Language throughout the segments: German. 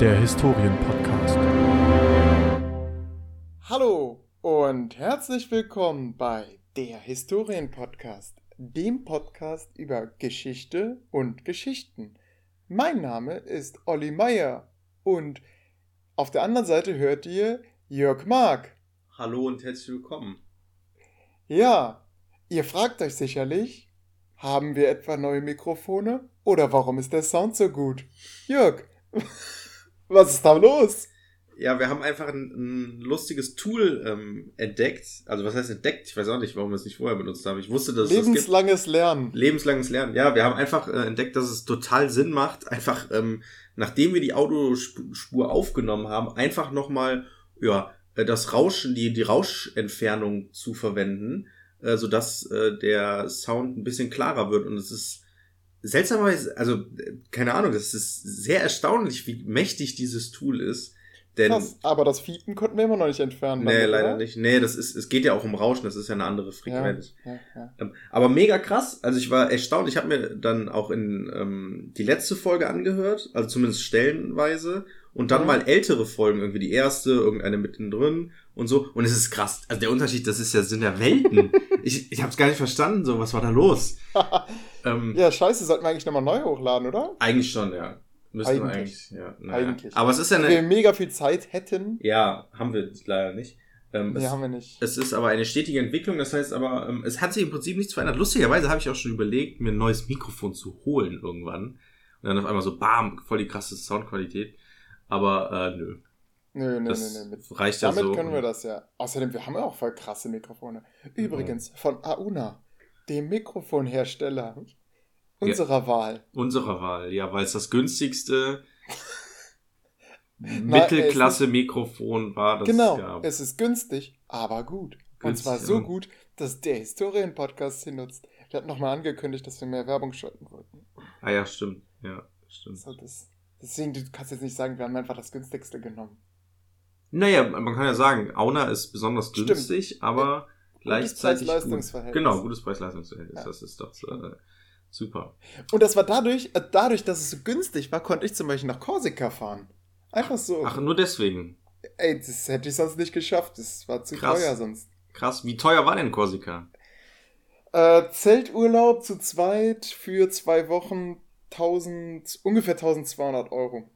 der Historienpodcast. Hallo und herzlich willkommen bei der Historienpodcast, dem Podcast über Geschichte und Geschichten. Mein Name ist Olli Meier und auf der anderen Seite hört ihr Jörg Mark. Hallo und herzlich willkommen. Ja, ihr fragt euch sicherlich, haben wir etwa neue Mikrofone oder warum ist der Sound so gut? Jörg, was ist da los? Ja, wir haben einfach ein, ein lustiges Tool ähm, entdeckt. Also was heißt entdeckt? Ich weiß auch nicht, warum wir es nicht vorher benutzt haben. Ich wusste, dass Lebenslanges es das Lernen. Lebenslanges Lernen. Ja, wir haben einfach äh, entdeckt, dass es total Sinn macht, einfach ähm, nachdem wir die Audiospur aufgenommen haben, einfach nochmal ja, äh, das Rauschen, die, die Rauschentfernung zu verwenden, äh, sodass äh, der Sound ein bisschen klarer wird. Und es ist seltsamerweise, also keine Ahnung, es ist sehr erstaunlich, wie mächtig dieses Tool ist. Denn, Krass, aber das Fiepen konnten wir immer noch nicht entfernen. Nee, damit, leider oder? nicht. Nee, das ist, es geht ja auch um Rauschen, das ist ja eine andere Frequenz. Ja, ja, ja. Ähm, aber mega krass, also ich war erstaunt, ich habe mir dann auch in ähm, die letzte Folge angehört, also zumindest stellenweise, und dann mal ältere Folgen, irgendwie die erste, irgendeine mittendrin und so. Und es ist krass. Also der Unterschied, das ist ja, sind ja Welten. ich ich habe es gar nicht verstanden, so, was war da los? ähm, ja, scheiße, sollten wir eigentlich nochmal neu hochladen, oder? Eigentlich schon, ja. Müssten eigentlich. eigentlich, ja. Naja. Eigentlich. Aber es ist ja eine. Wenn wir mega viel Zeit hätten. Ja, haben wir leider nicht. Ähm, nee, es, haben wir nicht. Es ist aber eine stetige Entwicklung, das heißt aber, ähm, es hat sich im Prinzip nichts verändert. Lustigerweise habe ich auch schon überlegt, mir ein neues Mikrofon zu holen irgendwann. Und dann auf einmal so, bam, voll die krasse Soundqualität. Aber äh, nö. Nö, nö, das nö, nö. Mit, reicht ja damit so. können wir das ja. Außerdem, wir haben ja auch voll krasse Mikrofone. Übrigens, ja. von Auna, dem Mikrofonhersteller unserer ja, Wahl. Unserer Wahl, ja, weil es das günstigste Mittelklasse-Mikrofon war. Das genau, gab. es ist günstig, aber gut. Günstig, Und zwar so gut, dass der Historien-Podcast sie nutzt. Der hat nochmal angekündigt, dass wir mehr Werbung schalten wollten. Ah ja, stimmt. Ja, stimmt. So, das, deswegen, du kannst jetzt nicht sagen, wir haben einfach das günstigste genommen. Naja, man kann ja sagen, Auna ist besonders günstig, stimmt. aber gutes gleichzeitig. Preis-Leistungsverhältnis. Genau, gutes Preis-Leistungsverhältnis. Ja. Das ist doch äh, super. Und das war dadurch, äh, dadurch, dass es so günstig war, konnte ich zum Beispiel nach Korsika fahren. Einfach so. Ach, nur deswegen. Ey, das hätte ich sonst nicht geschafft. Das war zu Krass. teuer sonst. Krass. Wie teuer war denn Korsika? Äh, Zelturlaub zu zweit für zwei Wochen 1000, ungefähr 1200 Euro.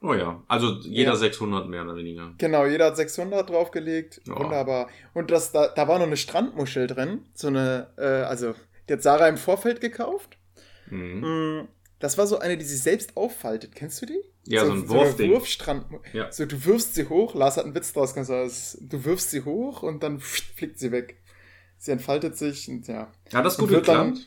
Oh ja, also jeder ja. 600 mehr oder weniger. Genau, jeder hat 600 draufgelegt. Oh. Wunderbar. Und das, da, da war noch eine Strandmuschel drin. So eine, äh, also, die hat Sarah im Vorfeld gekauft. Mhm. Mm, das war so eine, die sich selbst auffaltet. Kennst du die? Ja, so, so ein Wurfding. So Wurfstrand. Ja. So, du wirfst sie hoch. Lars hat einen Witz draus gesagt. Du wirfst sie hoch und dann fliegt sie weg. Sie entfaltet sich und ja. Hat das gut geklappt? Dann,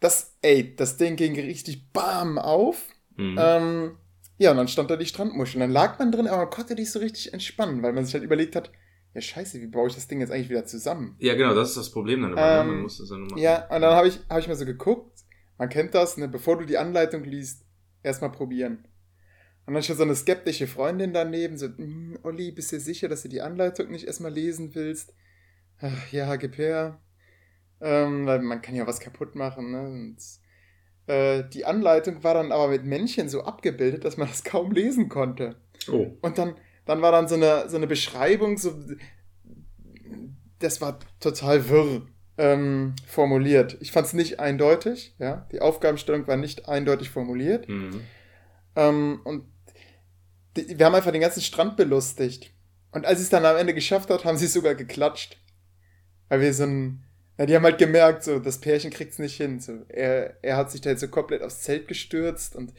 das, ey, das Ding ging richtig bam auf. Mhm. Ähm, ja, und dann stand da die Strandmuschel. Dann lag man drin, aber man konnte nicht so richtig entspannen, weil man sich halt überlegt hat, ja scheiße, wie baue ich das Ding jetzt eigentlich wieder zusammen? Ja, genau, das ist das Problem dann immer. Ne? Ähm, man muss das dann machen. Ja, und dann habe ich, hab ich mal so geguckt, man kennt das, ne, bevor du die Anleitung liest, erstmal probieren. Und dann schon so eine skeptische Freundin daneben, so, hm, Olli, bist du sicher, dass du die Anleitung nicht erstmal lesen willst? Ach, ja, gib her. Ähm, weil man kann ja was kaputt machen, ne? Und, äh, die Anleitung war dann aber mit Männchen so abgebildet, dass man das kaum lesen konnte. Oh. Und dann, dann war dann so eine, so eine Beschreibung, so, das war total wirr ähm, formuliert. Ich fand es nicht eindeutig, ja. Die Aufgabenstellung war nicht eindeutig formuliert. Mhm. Ähm, und die, wir haben einfach den ganzen Strand belustigt. Und als sie es dann am Ende geschafft hat, haben sie sogar geklatscht. Weil wir so ein, ja, die haben halt gemerkt, so, das Pärchen kriegt es nicht hin. So, er, er hat sich da jetzt so komplett aufs Zelt gestürzt und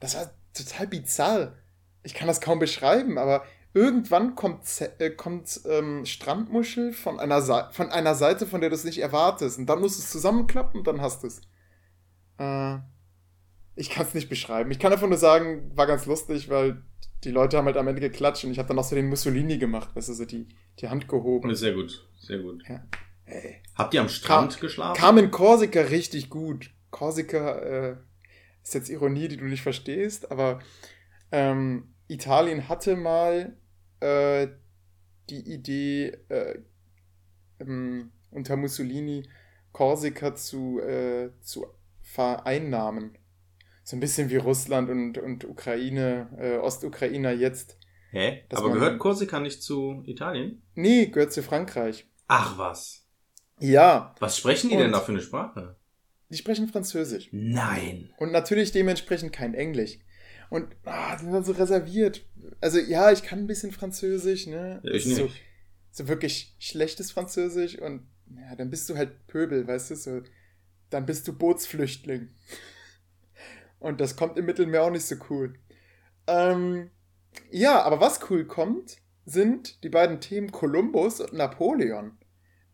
das war total bizarr. Ich kann das kaum beschreiben, aber irgendwann kommt, äh, kommt ähm, Strandmuschel von einer, von einer Seite, von der du es nicht erwartest. Und dann musst du es zusammenklappen und dann hast du es. Äh, ich kann es nicht beschreiben. Ich kann einfach nur sagen, war ganz lustig, weil die Leute haben halt am Ende geklatscht und ich habe dann noch so den Mussolini gemacht, weißt du, so die, die Hand gehoben. Sehr gut, sehr gut. Ja. Ey. Habt ihr am Strand kam, geschlafen? Kam in Korsika richtig gut. Korsika äh, ist jetzt Ironie, die du nicht verstehst, aber ähm, Italien hatte mal äh, die Idee, äh, ähm, unter Mussolini Korsika zu, äh, zu vereinnahmen. So ein bisschen wie Russland und, und Ukraine, äh, Ostukrainer jetzt. Hä? Aber gehört Korsika nicht zu Italien? Nee, gehört zu Frankreich. Ach was. Ja, Was sprechen die denn Und- da für eine Sprache? die sprechen Französisch. Nein. Und natürlich dementsprechend kein Englisch. Und ah, die sind dann so reserviert. Also ja, ich kann ein bisschen Französisch, ne? Ja, ich So, nicht. so wirklich schlechtes Französisch und ja, dann bist du halt Pöbel, weißt du, so. Dann bist du Bootsflüchtling. Und das kommt im Mittelmeer auch nicht so cool. Ähm, ja, aber was cool kommt, sind die beiden Themen Kolumbus und Napoleon.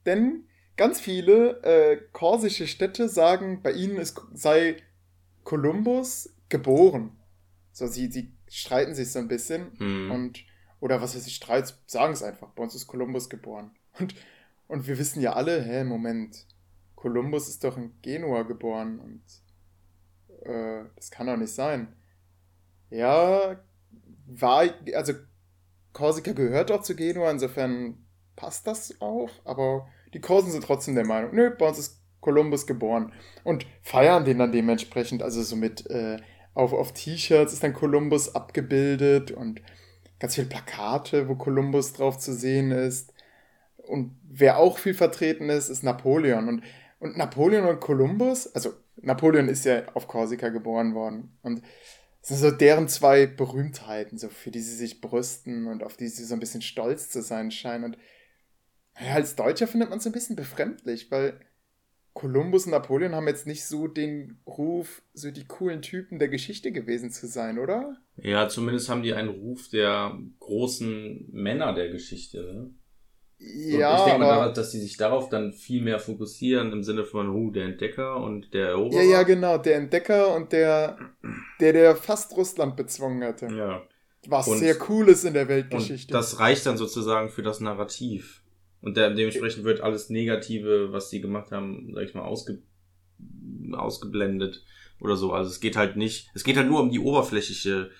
Denn ganz viele äh, korsische Städte sagen, bei ihnen ist, sei Kolumbus geboren. So, sie, sie streiten sich so ein bisschen. Hm. Und, oder was weiß ich, Streit, sagen es einfach. Bei uns ist Kolumbus geboren. Und, und wir wissen ja alle, hä, Moment, Kolumbus ist doch in Genua geboren und äh, das kann doch nicht sein. Ja, war, also Korsika gehört auch zu Genua, insofern passt das auch, aber die Korsen sind trotzdem der Meinung, nö, bei uns ist Kolumbus geboren und feiern den dann dementsprechend, also so mit äh, auf, auf T-Shirts ist dann Kolumbus abgebildet und ganz viele Plakate, wo Kolumbus drauf zu sehen ist. Und wer auch viel vertreten ist, ist Napoleon. Und, und Napoleon und Kolumbus, also Napoleon ist ja auf Korsika geboren worden. Und das sind so deren zwei Berühmtheiten, so für die sie sich brüsten und auf die sie so ein bisschen stolz zu sein scheinen. Und ja, als Deutscher findet man es ein bisschen befremdlich, weil Kolumbus und Napoleon haben jetzt nicht so den Ruf, so die coolen Typen der Geschichte gewesen zu sein, oder? Ja, zumindest haben die einen Ruf der großen Männer der Geschichte. Ne? Und Ja, ich denke mal, aber, dass die sich darauf dann viel mehr fokussieren im Sinne von, huh, der Entdecker und der Eroberer. ja, ja, genau, der Entdecker und der, der, der fast Russland bezwungen hatte. Ja. Was Und- sehr cool ist in der Und Weltgeschichte. das reicht dann sozusagen für das Narrativ. Und der, dementsprechend wird alles Negative, was die gemacht haben, sag ich mal, ausge, ausgeblendet oder so. Also es geht halt nicht, es geht halt nur um die oberflächliche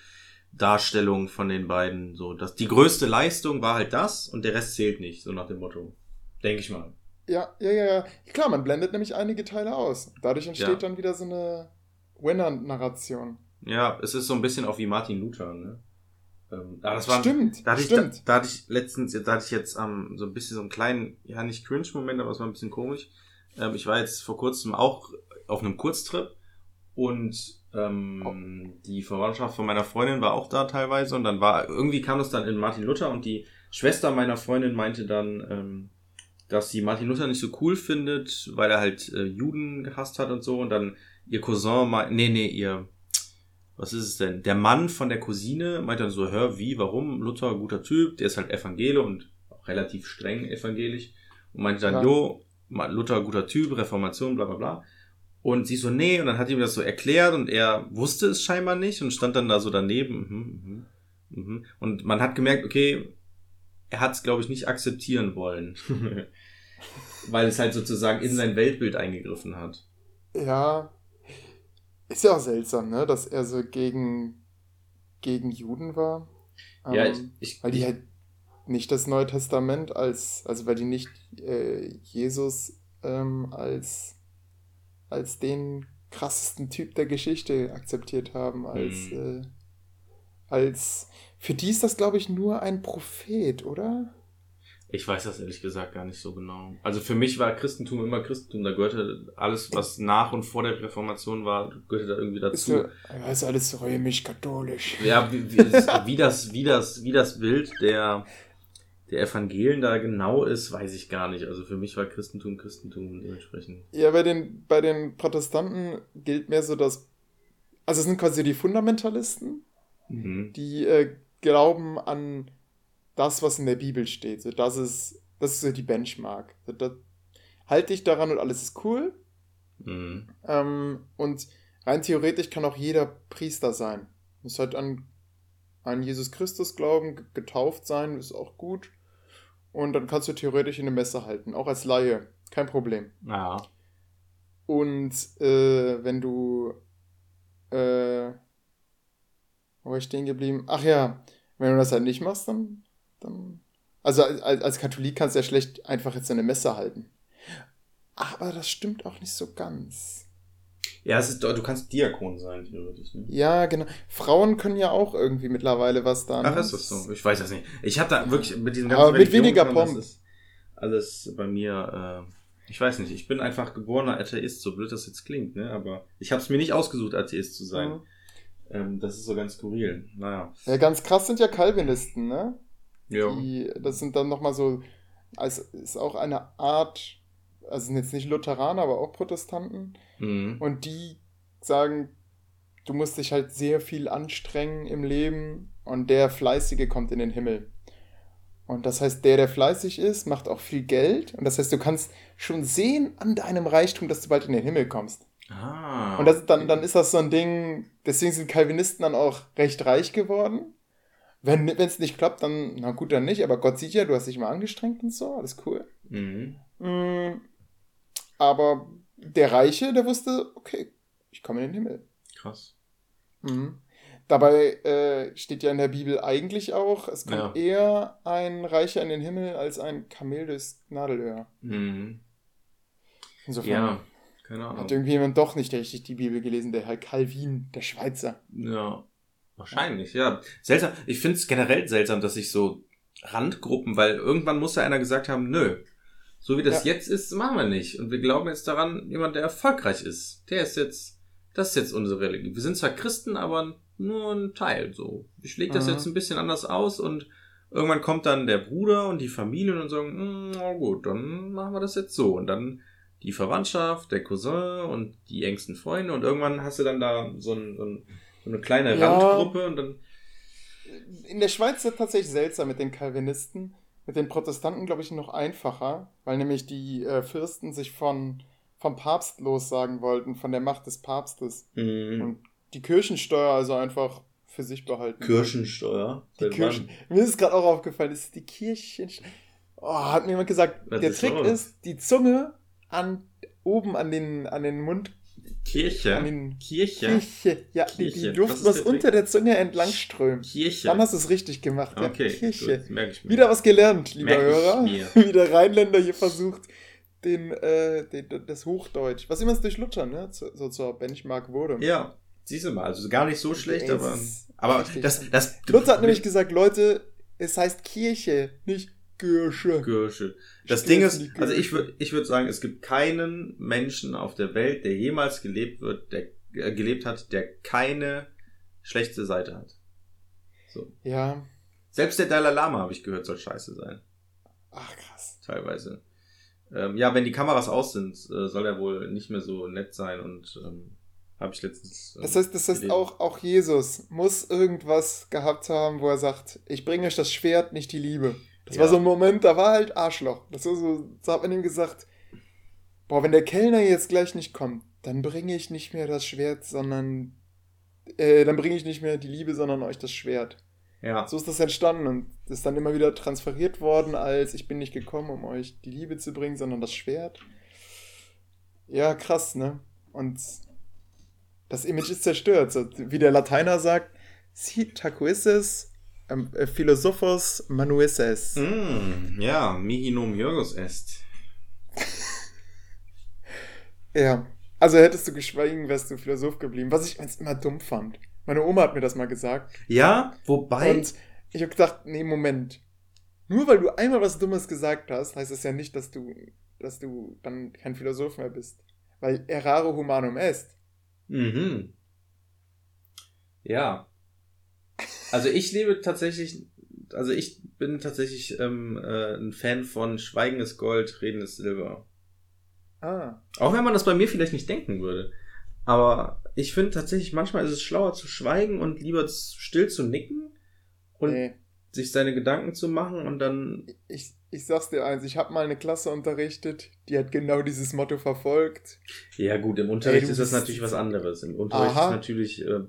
Darstellung von den beiden. So, dass die größte Leistung war halt das und der Rest zählt nicht, so nach dem Motto. Denke ich mal. ja, ja, ja, ja. Klar, man blendet nämlich einige Teile aus. Dadurch entsteht Ja. dann wieder so eine Winner-Narration. Ja, es ist so ein bisschen auch wie Martin Luther, ne? Ähm, ah, das war, Stimmt, Da hatte, ich, stimmt. da, da hatte ich letztens, da hatte ich jetzt ähm, so ein bisschen so einen kleinen, ja nicht Cringe-Moment, aber es war ein bisschen komisch. Ähm, ich war jetzt vor kurzem auch auf einem Kurztrip und ähm, die Verwandtschaft von meiner Freundin war auch da teilweise und dann war, irgendwie kam das dann in Martin Luther und die Schwester meiner Freundin meinte dann, ähm, dass sie Martin Luther nicht so cool findet, weil er halt äh, Juden gehasst hat und so und dann ihr Cousin, nee, nee, ihr, was ist es denn? Der Mann von der Cousine meinte dann so, hör, wie, warum? Luther, guter Typ, der ist halt Evangele und auch relativ streng evangelisch. Und meinte dann, Ja. jo, Luther, guter Typ, Reformation, bla bla bla. Und sie so, nee, und dann hat ihm das so erklärt und er wusste es scheinbar nicht und stand dann da so daneben. Mhm, mhm, mhm. Und man hat gemerkt, okay, er hat es, glaube ich, nicht akzeptieren wollen. Weil es halt sozusagen in sein Weltbild eingegriffen hat. Ja. Ist ja auch seltsam, ne? Dass er so gegen, gegen Juden war. ja, Ähm, ich, ich, Weil die halt nicht das Neue Testament als, also weil die nicht äh, Jesus ähm, als, als den krassesten Typ der Geschichte akzeptiert haben, als, Mhm. äh, als, für die ist das, glaube ich, nur ein Prophet, oder? Ich weiß das ehrlich gesagt gar nicht so genau. Also für mich war Christentum immer Christentum. Da gehörte alles, was nach und vor der Reformation war, gehörte da irgendwie Ist, dazu. ja, ja, ist alles römisch-katholisch. Ja, wie, wie, das- wie, das, wie, das, wie das Bild der, der Evangelien da genau ist, weiß ich gar nicht. Also für mich war Christentum Christentum dementsprechend. Ja, bei den, bei den Protestanten gilt mehr so, dass, also es sind quasi die Fundamentalisten, Mhm. die äh, glauben an das, was in der Bibel steht. So, das ist, das ist so die Benchmark. So, da, halt dich daran und alles ist cool. Mhm. Ähm, und rein theoretisch kann auch jeder Priester sein. Muss halt an, an Jesus Christus glauben, getauft sein, ist auch gut. Und dann kannst du theoretisch eine Messe halten, auch als Laie. Kein Problem. Ja. Und äh, wenn du. Äh, wo war ich stehen geblieben? Ach ja, wenn du das halt nicht machst, dann. Dann also als, als Katholik kannst du ja schlecht einfach jetzt eine Messe halten. Aber das stimmt auch nicht so ganz. Ja, es ist, du kannst Diakon sein, theoretisch. Ne? Ja, genau. Frauen können ja auch irgendwie mittlerweile was da. Ach, ne? ist das so? Ich weiß das nicht. Ich habe da wirklich mit diesen Aber mit weniger Pomp. Alles bei mir, äh, ich weiß nicht, ich bin einfach geborener Atheist, so blöd das jetzt klingt, ne? Aber ich habe es mir nicht ausgesucht, Atheist zu sein. Mhm. Ähm, das ist so ganz skurril. Naja. Ja, ganz krass sind ja Calvinisten, ne? Ja. Die, das sind dann nochmal so, als ist auch eine Art, also sind jetzt nicht Lutheraner, aber auch Protestanten. Mhm. Und die sagen, du musst dich halt sehr viel anstrengen im Leben und der Fleißige kommt in den Himmel. Und das heißt, der, der fleißig ist, macht auch viel Geld. Und das heißt, du kannst schon sehen an deinem Reichtum, dass du bald in den Himmel kommst. Ah. Und das, dann, dann ist das so ein Ding, deswegen sind Calvinisten dann auch recht reich geworden. Wenn es nicht klappt, dann, na gut, dann nicht. Aber Gott sieht ja, du hast dich mal angestrengt und so, alles cool. Mhm. Mm, Aber der Reiche, der wusste, okay, ich komme in den Himmel. Krass. Mhm. Dabei äh, steht ja in der Bibel eigentlich auch, es kommt Ja. eher ein Reicher in den Himmel als ein Kamel durchs Nadelöhr. Mhm. Insofern Ja, keine hat Ahnung. irgendjemand doch nicht richtig die Bibel gelesen, der Herr Calvin, der Schweizer. Ja, wahrscheinlich, ja. Seltsam. Ich finde es generell seltsam, dass sich so Randgruppen, weil irgendwann muss ja einer gesagt haben, nö, so wie das Ja. jetzt ist, machen wir nicht. Und wir glauben jetzt daran, jemand, der erfolgreich ist, der ist jetzt, das ist jetzt unsere Religion. Wir sind zwar Christen, aber nur ein Teil, so. Ich lege das Mhm. jetzt ein bisschen anders aus und irgendwann kommt dann der Bruder und die Familie und sagen, "Hm, na gut, dann machen wir das jetzt so. Und dann die Verwandtschaft, der Cousin und die engsten Freunde und irgendwann hast du dann da so, ein, so, ein, so eine kleine Ja. Randgruppe und dann In der Schweiz ist es tatsächlich seltsam mit den Calvinisten. Mit den Protestanten, glaube ich, noch einfacher, weil nämlich die äh, Fürsten sich von, vom Papst lossagen wollten, von der Macht des Papstes. mh, Und die Kirchensteuer also einfach für sich behalten. Kirchensteuer. Die Kirchen. Mir ist gerade auch aufgefallen, das ist die Kirchensteuer. Oh, hat mir jemand gesagt, Was der ist Trick los? ist, die Zunge an oben an den, an den Mund, Kirche. an den Kirche. Kirche. Ja, die, Kirche. die Luft Was unter der Zunge entlang strömen. Kirche. Dann hast du es richtig gemacht. Ja, okay, Kirche. gut, merke ich mir. Wieder was gelernt, lieber Merk ich Hörer. Wie der Rheinländer hier versucht, den, äh, den, das Hochdeutsch, was immer es durch Luther, ne, so, so zur Benchmark wurde. Ja, siehst du mal, also gar nicht so schlecht, aber, aber richtig. das, das, Luther hat nämlich gesagt, Leute, es heißt Kirche, nicht Kirche. Kirche. Das Ding ist, also ich würde ich würd sagen, es gibt keinen Menschen auf der Welt, der jemals gelebt wird, der äh, gelebt hat, der keine schlechte Seite hat. So. Ja, Selbst der Dalai Lama, habe ich gehört, soll scheiße sein. ach krass. Teilweise. Ähm, ja, wenn die Kameras aus sind, äh, soll er wohl nicht mehr so nett sein und ähm, habe ich letztens. ähm, Das heißt, das heißt gelesen. auch, auch Jesus muss irgendwas gehabt haben, wo er sagt, ich bringe euch das Schwert, nicht die Liebe. Das war Ja. so ein Moment, da war halt Arschloch. Das war so, so hat man ihm gesagt, boah, wenn der Kellner jetzt gleich nicht kommt, dann bringe ich nicht mehr das Schwert, sondern, äh, dann bringe ich nicht mehr die Liebe, sondern euch das Schwert. Ja. So ist das entstanden und ist dann immer wieder transferiert worden, als ich bin nicht gekommen, um euch die Liebe zu bringen, sondern das Schwert. Ja, krass, ne? Und das Image ist zerstört. So, wie der Lateiner sagt, si tacuisses ähm, äh, philosophos manuisses. Mm, ja, mihi nom Jörgos est. Ja. Also hättest du geschwiegen, wärst du Philosoph geblieben, was ich immer dumm fand. Meine Oma hat mir das mal gesagt. Ja, wobei. Und ich habe gedacht, nee, Moment. Nur weil du einmal was Dummes gesagt hast, heißt das ja nicht, dass du, dass du dann kein Philosoph mehr bist. Weil errare humanum est. Mhm. Ja. Also ich lebe tatsächlich, also ich bin tatsächlich ähm, äh, ein Fan von Schweigen ist Gold, Reden ist Silber. Ah. Auch wenn man das bei mir vielleicht nicht denken würde. Aber ich finde tatsächlich, manchmal ist es schlauer zu schweigen und lieber still zu nicken und nee. sich seine Gedanken zu machen und dann. Ich, ich sag's dir eins, ich habe mal eine Klasse unterrichtet, die hat genau dieses Motto verfolgt. Ja, gut, im Unterricht Ey, ist das natürlich was anderes. Im Unterricht Aha. ist natürlich. Äh,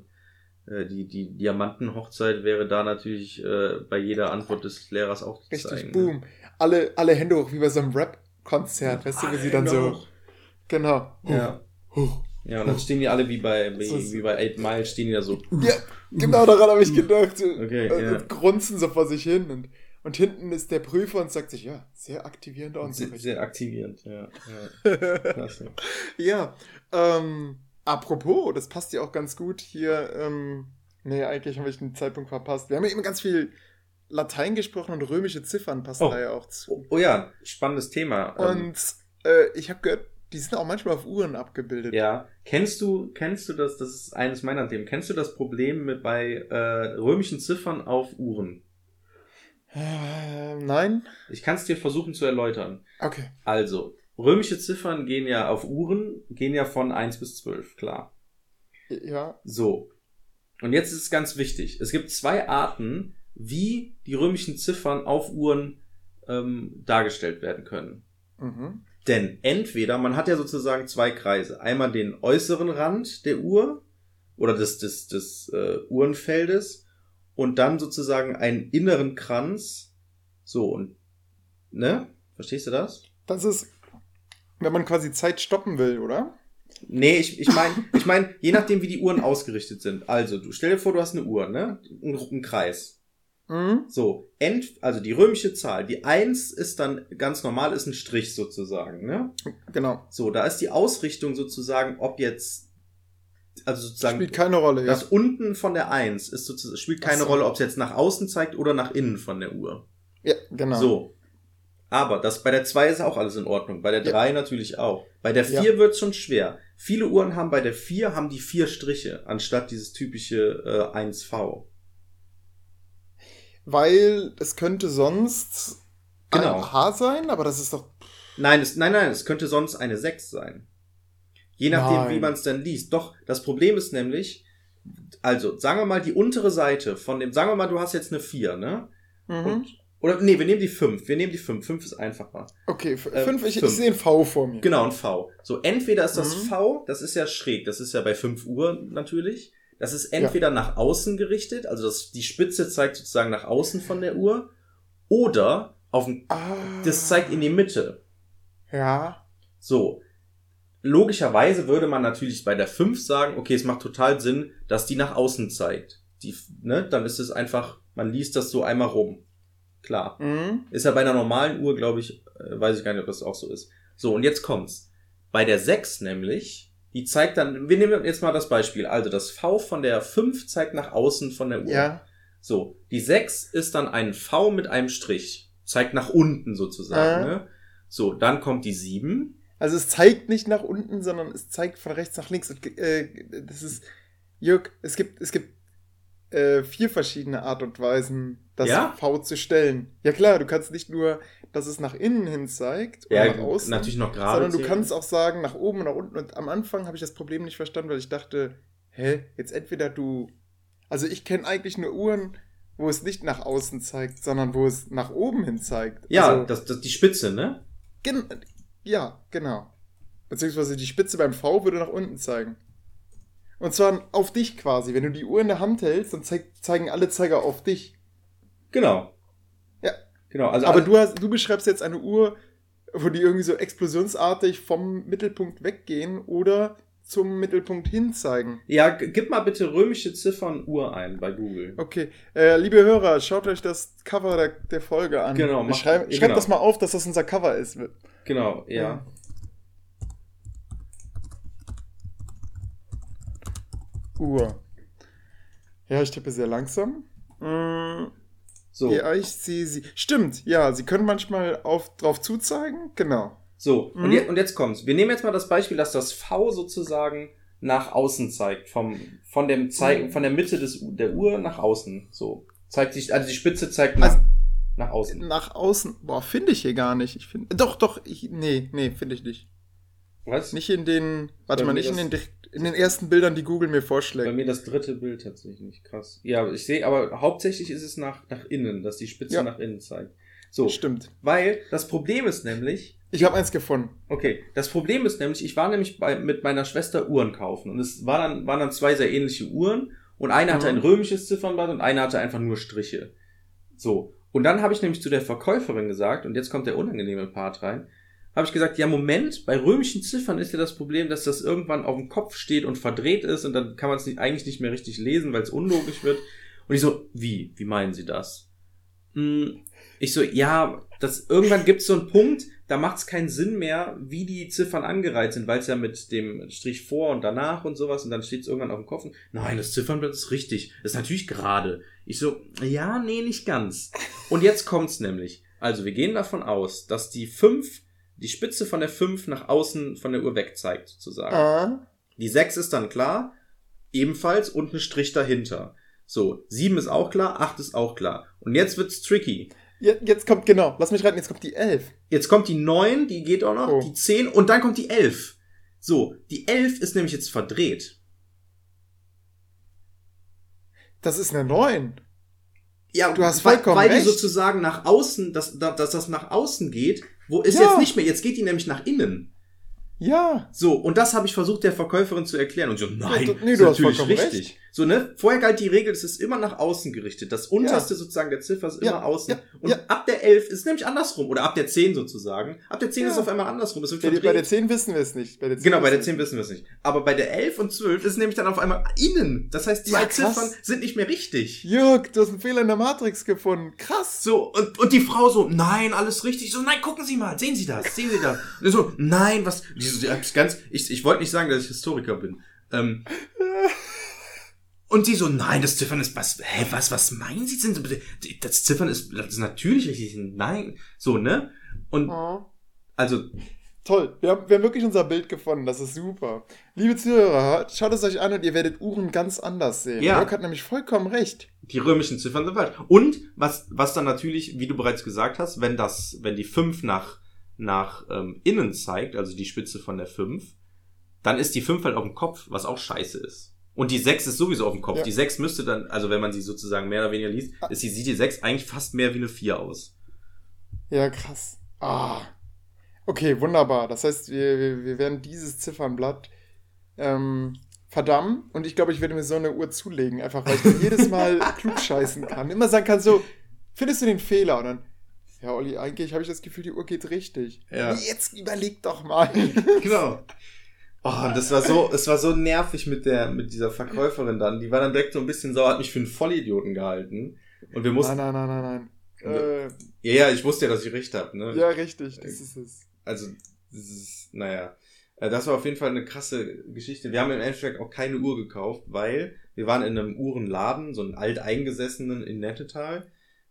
die, die Diamantenhochzeit wäre da natürlich äh, bei jeder Antwort des Lehrers auch zu Richtig, zeigen. ne? boom. Alle, alle Hände hoch, wie bei so einem Rap-Konzert. Weißt du, wie sie dann so. Genau. Ja. Hoch. Ja, und dann stehen die alle wie bei, wie, wie bei Eight Mile, stehen die da so. Ja, genau daran habe ich gedacht. Okay, äh, ja. Grunzen so vor sich hin. Und, und hinten ist der Prüfer und sagt sich, ja, sehr aktivierender Sehr, Unterricht. sehr aktivierend, ja. ja. Klasse. ja, ähm, Apropos, das passt ja auch ganz gut hier. Ähm, nee, eigentlich habe ich den Zeitpunkt verpasst. Wir haben ja immer ganz viel Latein gesprochen und römische Ziffern passen Oh. da ja auch zu. Oh, oh ja, spannendes Thema. Ähm, Und äh, ich habe gehört, die sind auch manchmal auf Uhren abgebildet. ja, kennst du, kennst du das, das ist eines meiner Themen, kennst du das Problem mit bei äh, römischen Ziffern auf Uhren? Äh, nein? Ich kann es dir versuchen zu erläutern. Okay. Also, römische Ziffern gehen ja auf Uhren, gehen ja von 1 bis 12, klar. Ja. So. Und jetzt ist es ganz wichtig. Es gibt zwei Arten, wie die römischen Ziffern auf Uhren ähm, dargestellt werden können. Mhm. Denn entweder, man hat ja sozusagen zwei Kreise. Einmal den äußeren Rand der Uhr oder des, des, des äh, Uhrenfeldes und dann sozusagen einen inneren Kranz. So, und, ne? Verstehst du das? Das ist, wenn man quasi Zeit stoppen will, oder? Nee, ich, ich meine, ich mein, je nachdem, wie die Uhren ausgerichtet sind. Also, du stell dir vor, du hast eine Uhr, ne? Ein, ein Kreis. Mhm. So, ent, also die römische Zahl, die 1 ist dann ganz normal, ist ein Strich sozusagen, ne? Genau. So, da ist die Ausrichtung sozusagen, ob jetzt, also sozusagen, Spielt keine Rolle, ja. das unten von der 1 ist sozusagen, spielt keine so. Rolle, ob es jetzt nach außen zeigt oder nach innen von der Uhr. Ja, genau. So. Aber das bei der 2 ist auch alles in Ordnung, bei der Ja. 3 natürlich auch. Bei der 4 Ja. wird's schon schwer. Viele Uhren haben bei der 4 haben die vier Striche, anstatt dieses typische äh, 1V. Weil es könnte sonst Genau. ein H sein, aber das ist doch. Nein, es, nein, nein, es könnte sonst eine 6 sein. Je nachdem, Nein. wie man es dann liest. Doch, das Problem ist nämlich, also, sagen wir mal, die untere Seite von dem, sagen wir mal, du hast jetzt eine 4, ne? Mhm. Und, oder, nee, wir nehmen die 5. Wir nehmen die 5. 5 ist einfacher. Okay, f- Äh, fünf, ich, ich sehe ein V vor mir. Genau, ein V. So, entweder ist das Mhm. V, das ist ja schräg, das ist ja bei 5 Uhr natürlich. Das ist entweder nach außen gerichtet, also das, die Spitze zeigt sozusagen nach außen von der Uhr, oder auf dem, Ah, das zeigt in die Mitte. Ja. So. Logischerweise würde man natürlich bei der 5 sagen, okay, es macht total Sinn, dass die nach außen zeigt. Die, ne, dann ist es einfach, man liest das so einmal rum. Klar. Mhm. Ist ja bei einer normalen Uhr, glaube ich, äh, weiß ich gar nicht, ob das auch so ist. So, und jetzt kommt's. Bei der 6 nämlich, die zeigt dann, wir nehmen jetzt mal das Beispiel. Also das V von der 5 zeigt nach außen von der Uhr. Ja. So, die 6 ist dann ein V mit einem Strich. Zeigt nach unten sozusagen. Äh. Ne? So, dann kommt die 7. Also es zeigt nicht nach unten, sondern es zeigt von rechts nach links. Äh, das ist, Jörg, es gibt, es gibt äh, vier verschiedene Art und Weisen, das Ja? V zu stellen. Ja klar, du kannst nicht nur, dass es nach innen hin zeigt oder nach außen, natürlich noch gerade. sondern du zählen. kannst auch sagen nach oben und nach unten. Und am Anfang habe ich das Problem nicht verstanden, weil ich dachte, hä, jetzt entweder du, also ich kenne eigentlich nur Uhren, wo es nicht nach außen zeigt, sondern wo es nach oben hin zeigt. Ja, also, das, das, die Spitze, ne? Gen ja, genau. Beziehungsweise die Spitze beim V würde nach unten zeigen. Und zwar auf dich quasi. Wenn du die Uhr in der Hand hältst, dann zeig, zeigen alle Zeiger auf dich. Genau. Ja. Genau, also Aber du, hast, du beschreibst jetzt eine Uhr, wo die irgendwie so explosionsartig vom Mittelpunkt weggehen oder zum Mittelpunkt hin zeigen. Ja, gib mal bitte römische Ziffern Uhr ein bei Google. Okay, äh, liebe Hörer, schaut euch das Cover der, der Folge an. Genau, ja, schreibt genau. das mal auf, dass das unser Cover ist. Genau, ja. Uhr. Ja, ich tippe sehr langsam. Mm, So, Ja, ich sehe sie. Stimmt, ja, sie können manchmal auf, drauf zuzeigen. Genau. so. Und, Mhm. je, und jetzt kommt's. Wir nehmen jetzt mal das Beispiel, dass das V sozusagen nach außen zeigt. Vom, von, dem Zei Mhm. von der Mitte des, der Uhr nach außen. So. Zeigt sich, also die Spitze zeigt nach, Also- nach außen. Nach außen. Boah, finde ich hier gar nicht. Ich finde. Doch, doch. Ich, nee, nee, finde ich nicht. Was? Nicht in den. Warte Bei mal, nicht in den, in den ersten Bildern, die Google mir Bei vorschlägt. mir das dritte Bild tatsächlich. Krass. Ja, ich sehe, aber hauptsächlich ist es nach, nach innen, dass die Spitze Ja. nach innen zeigt. So. Stimmt. Weil das Problem ist nämlich, Ich habe eins gefunden. Okay, das Problem ist nämlich, ich war nämlich bei, mit meiner Schwester Uhren kaufen und es war dann, waren dann zwei sehr ähnliche Uhren und eine hatte Mhm. ein römisches Ziffernblatt und eine hatte einfach nur Striche. So. Und dann habe ich nämlich zu der Verkäuferin gesagt, und jetzt kommt der unangenehme Part rein, habe ich gesagt, ja Moment, bei römischen Ziffern ist ja das Problem, dass das irgendwann auf dem Kopf steht und verdreht ist und dann kann man es eigentlich nicht mehr richtig lesen, weil es unlogisch wird. Und ich so, wie? Wie meinen Sie das? Mm, Ich so, ja, das, irgendwann gibt es so einen Punkt, da macht es keinen Sinn mehr, wie die Ziffern angereiht sind, weil es ja mit dem Strich vor und danach und sowas und dann steht es irgendwann auf dem Kopf. Nein, das Ziffernblatt ist richtig. Das ist natürlich gerade. Ich so, ja, nee, nicht ganz. Und jetzt kommt's nämlich. Also, wir gehen davon aus, dass die 5, die Spitze von der 5 nach außen von der Uhr weg zeigt, sozusagen. Ah. Die 6 ist dann klar, ebenfalls und ein Strich dahinter. So, 7 ist auch klar, 8 ist auch klar. Und jetzt wird's tricky. Je- Jetzt kommt, genau, lass mich reiten, jetzt kommt die 11. Jetzt kommt die 9, die geht auch noch, Oh. die 10 und dann kommt die 11. So, die 11 ist nämlich jetzt verdreht. Das ist eine 9. Ja, Du hast weil, vollkommen weil die recht. sozusagen nach außen, dass, dass das nach außen geht, wo ist Ja. jetzt nicht mehr, jetzt geht die nämlich nach innen. Ja. So, und das habe ich versucht der Verkäuferin zu erklären. Und so, nein, du- nee, ist natürlich richtig. recht. So, ne? Vorher galt die Regel, es ist immer nach außen gerichtet. Das unterste sozusagen der Ziffer ist immer Ja, außen. ja, und ja. ab der 11 ist nämlich andersrum. Oder ab der 10 sozusagen. Ab der 10 Ja. ist auf einmal andersrum. Es wird Bei, bei der 10 wissen wir es nicht. Bei der 10 Genau, bei der wissen 10 wissen wir es nicht. Aber bei der 11 und 12 ist es nämlich dann auf einmal innen. Das heißt, zwei Ja. Ziffern sind nicht mehr richtig. Jörg, du hast einen Fehler in der Matrix gefunden. Krass. So, und, und die Frau so, nein, alles richtig. So, nein, gucken Sie mal, sehen Sie das, sehen Sie das. Und so, nein, was, hat ganz, ich, ich wollte nicht sagen, dass ich Historiker bin. Ähm, und sie so, nein, das Ziffern ist, was, hä, was, was meinen Sie denn? Das Ziffern ist, das ist natürlich richtig, nein, so, ne? Und, Oh. also, Toll, wir haben, wir haben wirklich unser Bild gefunden, das ist super. Liebe Zuhörer, schaut es euch an und ihr werdet Uhren ganz anders sehen. Ja. Jörg hat nämlich vollkommen recht. die römischen Ziffern sind falsch. Und, was, was dann natürlich, wie du bereits gesagt hast, wenn das, wenn die 5 nach, nach ähm, innen zeigt, also die Spitze von der 5, dann ist die 5 halt auf dem Kopf, was auch scheiße ist. Und die 6 ist sowieso auf dem Kopf. Ja. Die 6 müsste dann, also wenn man sie sozusagen mehr oder weniger liest, ist die, sieht die 6 eigentlich fast mehr wie eine 4 aus. Ja, krass. Ah. Okay, wunderbar. Das heißt, wir, wir, wir werden dieses Ziffernblatt ähm, verdammen und ich glaube, ich werde mir so eine Uhr zulegen, einfach weil ich jedes Mal klugscheißen kann. Immer sagen kann so, findest du den Fehler? Und dann, ja, Olli, eigentlich habe ich das Gefühl, die Uhr geht richtig. Ja. Jetzt überleg doch mal. Genau. Oh, und das war so, es war so nervig mit der, mit dieser Verkäuferin dann. Die war dann direkt so ein bisschen sauer, hat mich für einen Vollidioten gehalten. Und wir mussten, nein, nein, nein, nein, nein. Äh, ja, ja, ich wusste ja, dass ich recht habe, ne? ja, richtig, das ist es. Also, das ist, naja. Äh, Das war auf jeden Fall eine krasse Geschichte. Wir haben im Endeffekt auch keine Uhr gekauft, weil wir waren in einem Uhrenladen, so einen alteingesessenen in Nettetal.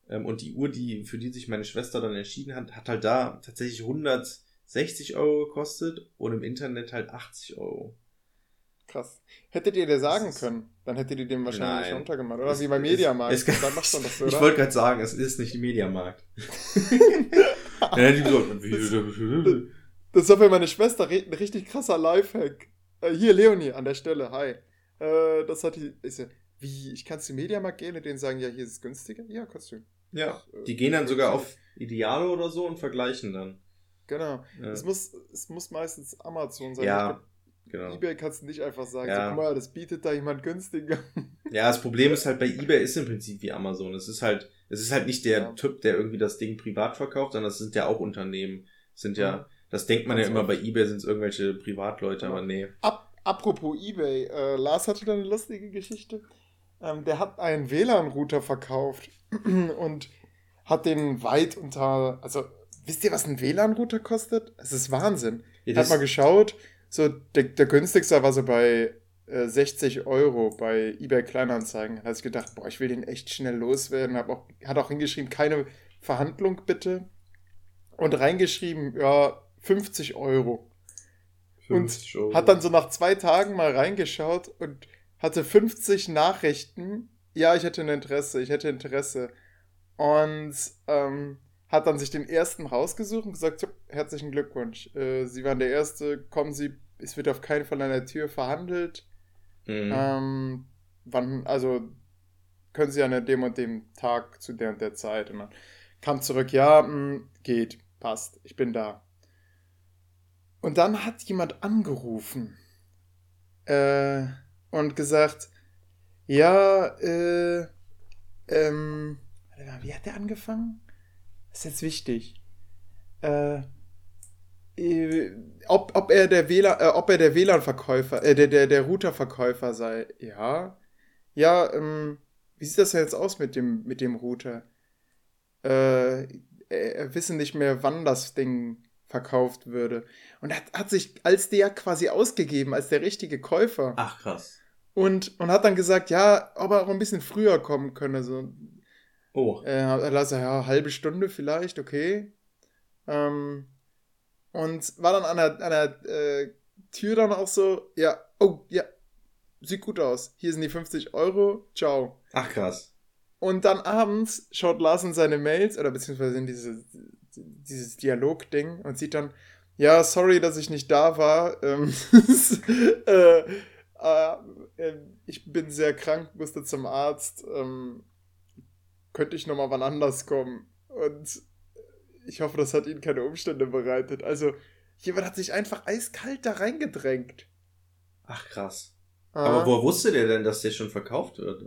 Ähm, Und die Uhr, die, für die sich meine Schwester dann entschieden hat, hat halt da tatsächlich 160 Euro gekostet und im Internet halt 80 Euro. Krass. Hättet ihr dir sagen können, dann hättet ihr dem wahrscheinlich Nein. runtergemacht. Oder Es- wie beim es- Mediamarkt. es- da macht man das so, Ich oder? wollte gerade sagen, es ist nicht Mediamarkt. Dann hätte ich gesagt, Das war für meine Schwester ein richtig krasser Lifehack. Äh, hier, Leonie, an der Stelle, hi. Äh, das hat die. Ich so, wie, ich kann zu Mediamarkt gehen und denen sagen, ja, hier ist es günstiger? Ja, kannst du. ja, die gehen dann sogar auf Ideale oder so und vergleichen dann. Genau. Ja. Es, muss, es muss meistens Amazon sein. Ja, Genau. Ebay kannst du nicht einfach sagen, Ja. so, guck mal, das bietet da jemand günstiger. Ja, das Problem ist halt bei eBay ist im Prinzip wie Amazon. Es ist halt, es ist halt nicht der Ja. Typ, der irgendwie das Ding privat verkauft, sondern es sind ja auch Unternehmen. Es sind ja, das denkt man ja Ganz immer bei eBay sind es irgendwelche Privatleute, aber nee. Ab, apropos Ebay, äh, Lars hatte da eine lustige Geschichte. Ähm, der hat einen WLAN-Router verkauft und hat den weit unter. Also, wisst ihr, was ein WLAN-Router kostet? Es ist Wahnsinn. Ja, Ich hab mal geschaut, so der, der günstigste war so bei äh, 60 Euro bei eBay Kleinanzeigen. Da habe ich gedacht, boah, ich will den echt schnell loswerden. Hab auch, hat auch hingeschrieben, keine Verhandlung bitte. Und reingeschrieben, ja, 50 Euro. 50 Euro. Hat dann so nach zwei Tagen mal reingeschaut und hatte 50 Nachrichten. Ja, ich hätte ein Interesse, ich hätte Interesse. Und ähm, hat dann sich den ersten rausgesucht und gesagt, herzlichen Glückwunsch. Äh, Sie waren der Erste, kommen Sie, es wird auf keinen Fall an der Tür verhandelt. Mhm. Ähm, wann, also können Sie an dem und dem Tag zu der und der Zeit. Und dann kam zurück, ja, mh, geht, passt, ich bin da. Und dann hat jemand angerufen äh, und gesagt, ja, äh, ähm, wie hat der angefangen? Ist jetzt wichtig. Äh, äh, ob, ob er der WLAN, äh, ob er der WLAN-Verkäufer, äh, der, der, der Router-Verkäufer sei. Ja. Ja, ähm, wie sieht das denn jetzt aus mit dem, mit dem Router? äh, er wisse nicht mehr, wann das Ding verkauft würde. Und er hat, hat sich als der quasi ausgegeben, als der richtige Käufer. Ach, krass. Und, und hat dann gesagt, ja, ob er auch ein bisschen früher kommen könne. So, Oh. äh, er, ja, halbe Stunde vielleicht, okay. Ähm, und war dann an der, an der äh, Tür dann auch so, ja, oh, ja, sieht gut aus. Hier sind die 50 Euro, ciao. Ach, krass. Und dann abends schaut Lars in seine Mails oder beziehungsweise in diese, dieses Dialogding und sieht dann, ja, sorry, dass ich nicht da war. Ähm, äh, äh, äh, ich bin sehr krank, musste zum Arzt. Ähm, könnte ich nochmal wann anders kommen? Und ich hoffe, das hat ihnen keine Umstände bereitet. Also, jemand hat sich einfach eiskalt da reingedrängt. Ach, krass. Ah. Aber woher wusste der denn, dass der schon verkauft wird?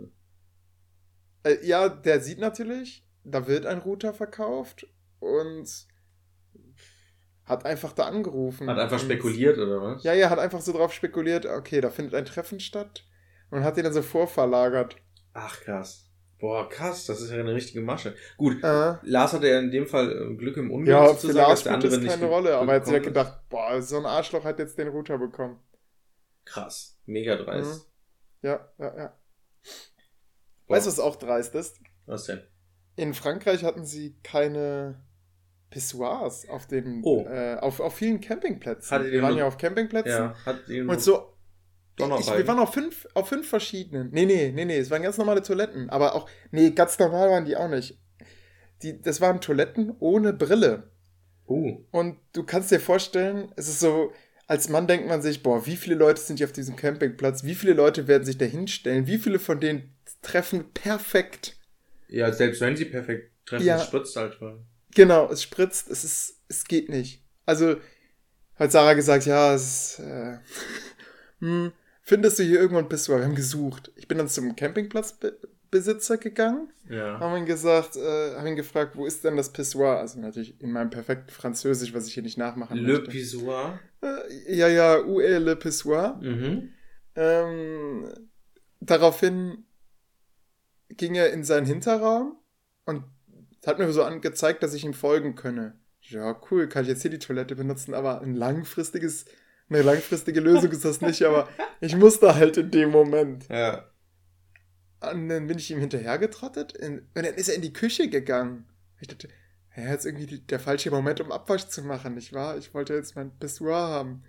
Äh, ja, der sieht natürlich, da wird ein Router verkauft und hat einfach da angerufen. Hat einfach spekuliert, oder was? Ja, ja, hat einfach so drauf spekuliert, okay, da findet ein Treffen statt und hat ihn dann so vorverlagert. Ach, krass. Boah, krass, das ist ja eine richtige Masche. Gut, Äh, Lars hatte ja in dem Fall äh, Glück im Unglück ja, sozusagen, Lars dass der andere das keine Rolle, aber er hat sich ja gekommen gedacht, boah, so ein Arschloch hat jetzt den Router bekommen. Krass, mega dreist. Ja, ja, ja. Boah. Weißt du, was auch dreist ist? Was denn? In Frankreich hatten sie keine Pissoirs auf den, Oh. äh, auf, auf vielen Campingplätzen. Hattet ihr waren ja auf Campingplätzen. Ja, hat Und so. Ich, wir waren auf fünf, auf fünf verschiedenen. Nee, nee, nee, nee. Es waren ganz normale Toiletten. Aber auch. Nee, ganz normal waren die auch nicht. Die, das waren Toiletten ohne Brille. Uh, Und du kannst dir vorstellen, es ist so. Als Mann denkt man sich, boah, wie viele Leute sind hier auf diesem Campingplatz? Wie viele Leute werden sich da hinstellen? Wie viele von denen treffen perfekt? ja, selbst wenn sie perfekt treffen, Ja. es spritzt halt voll. Genau, es spritzt, es ist, es geht nicht. Also hat Sarah gesagt, ja, es ist, äh, hm, findest du hier irgendwo ein Pissoir? Wir haben gesucht. Ich bin dann zum Campingplatzbesitzer gegangen, Ja. haben ihn gesagt, äh, haben ihn gefragt, wo ist denn das Pissoir? Also natürlich in meinem perfekten Französisch, was ich hier nicht nachmachen Le möchte. Pissoir. Äh, ja, ja, est le Pissoir? Mhm. Ähm, daraufhin ging er in seinen Hinterraum und hat mir so angezeigt, dass ich ihm folgen könne. Ja, cool, kann ich jetzt hier die Toilette benutzen, aber ein langfristiges, eine langfristige Lösung ist das nicht, aber ich musste halt in dem Moment. Ja. Und dann bin ich ihm hinterhergetrottet in, und dann ist er in die Küche gegangen. Ich dachte, ja, jetzt irgendwie die, der falsche Moment, um Abwasch zu machen, nicht wahr? Ich wollte jetzt mein Pissoir haben.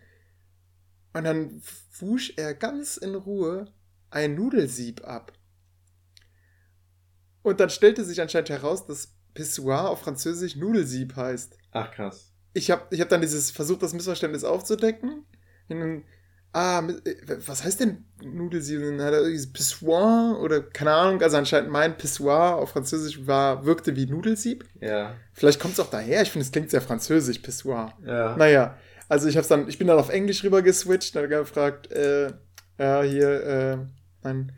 Und dann wusch er ganz in Ruhe ein Nudelsieb ab. Und dann stellte sich anscheinend heraus, dass Pissoir auf Französisch Nudelsieb heißt. Ach, krass. Ich habe ich hab dann dieses versucht, das Missverständnis aufzudecken. Dann, ah, äh, was heißt denn Nudelsieb? Und dann hat er dieses Pissoir oder keine Ahnung, also anscheinend mein Pissoir auf Französisch war, wirkte wie Nudelsieb. Ja. Vielleicht kommt es auch daher, ich finde, es klingt sehr französisch, Pissoir. Ja. Naja, also ich hab's dann, ich bin dann auf Englisch rüber geswitcht und habe gefragt, äh, ja, hier, äh, ein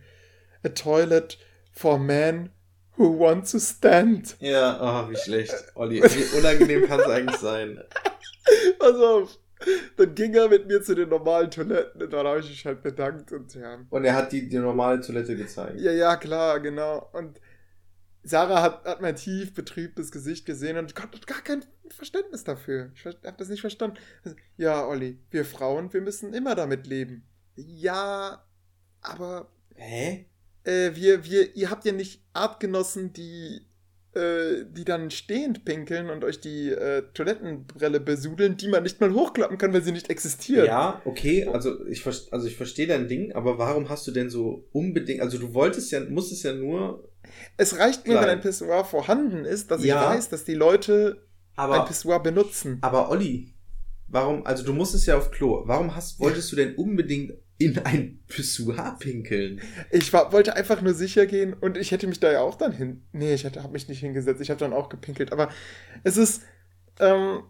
a toilet for men who want to stand. Ja, oh, wie schlecht. Olli, wie unangenehm kann es eigentlich sein? Pass auf. Dann ging er mit mir zu den normalen Toiletten und dann habe ich mich halt bedankt und ja. Und er hat die, die normale Toilette gezeigt. Ja, ja, klar, genau. Und Sarah hat, hat mein tief betrübtes Gesicht gesehen und Gott hat gar kein Verständnis dafür. Ich habe das nicht verstanden. Ja, Olli, wir Frauen, wir müssen immer damit leben. Ja, aber Hä? Äh, wir, wir, ihr habt ja nicht Artgenossen, die, äh, die dann stehend pinkeln und euch die äh, Toilettenbrille besudeln, die man nicht mal hochklappen kann, weil sie nicht existiert. Ja, okay, also ich, also ich verstehe dein Ding, aber warum hast du denn so unbedingt, also du wolltest ja, musstest ja nur, Es reicht mir, wenn ein Pissoir vorhanden ist, dass Ja. ich weiß, dass die Leute ein aber, Pissoir benutzen. aber Olli, warum, also du musstest ja auf Klo, warum hast, wolltest du denn unbedingt in ein Pissoir pinkeln? Ich war, wollte einfach nur sicher gehen und ich hätte mich da ja auch dann hin. Nee, ich habe mich nicht hingesetzt, ich habe dann auch gepinkelt. Aber es ist. Ähm,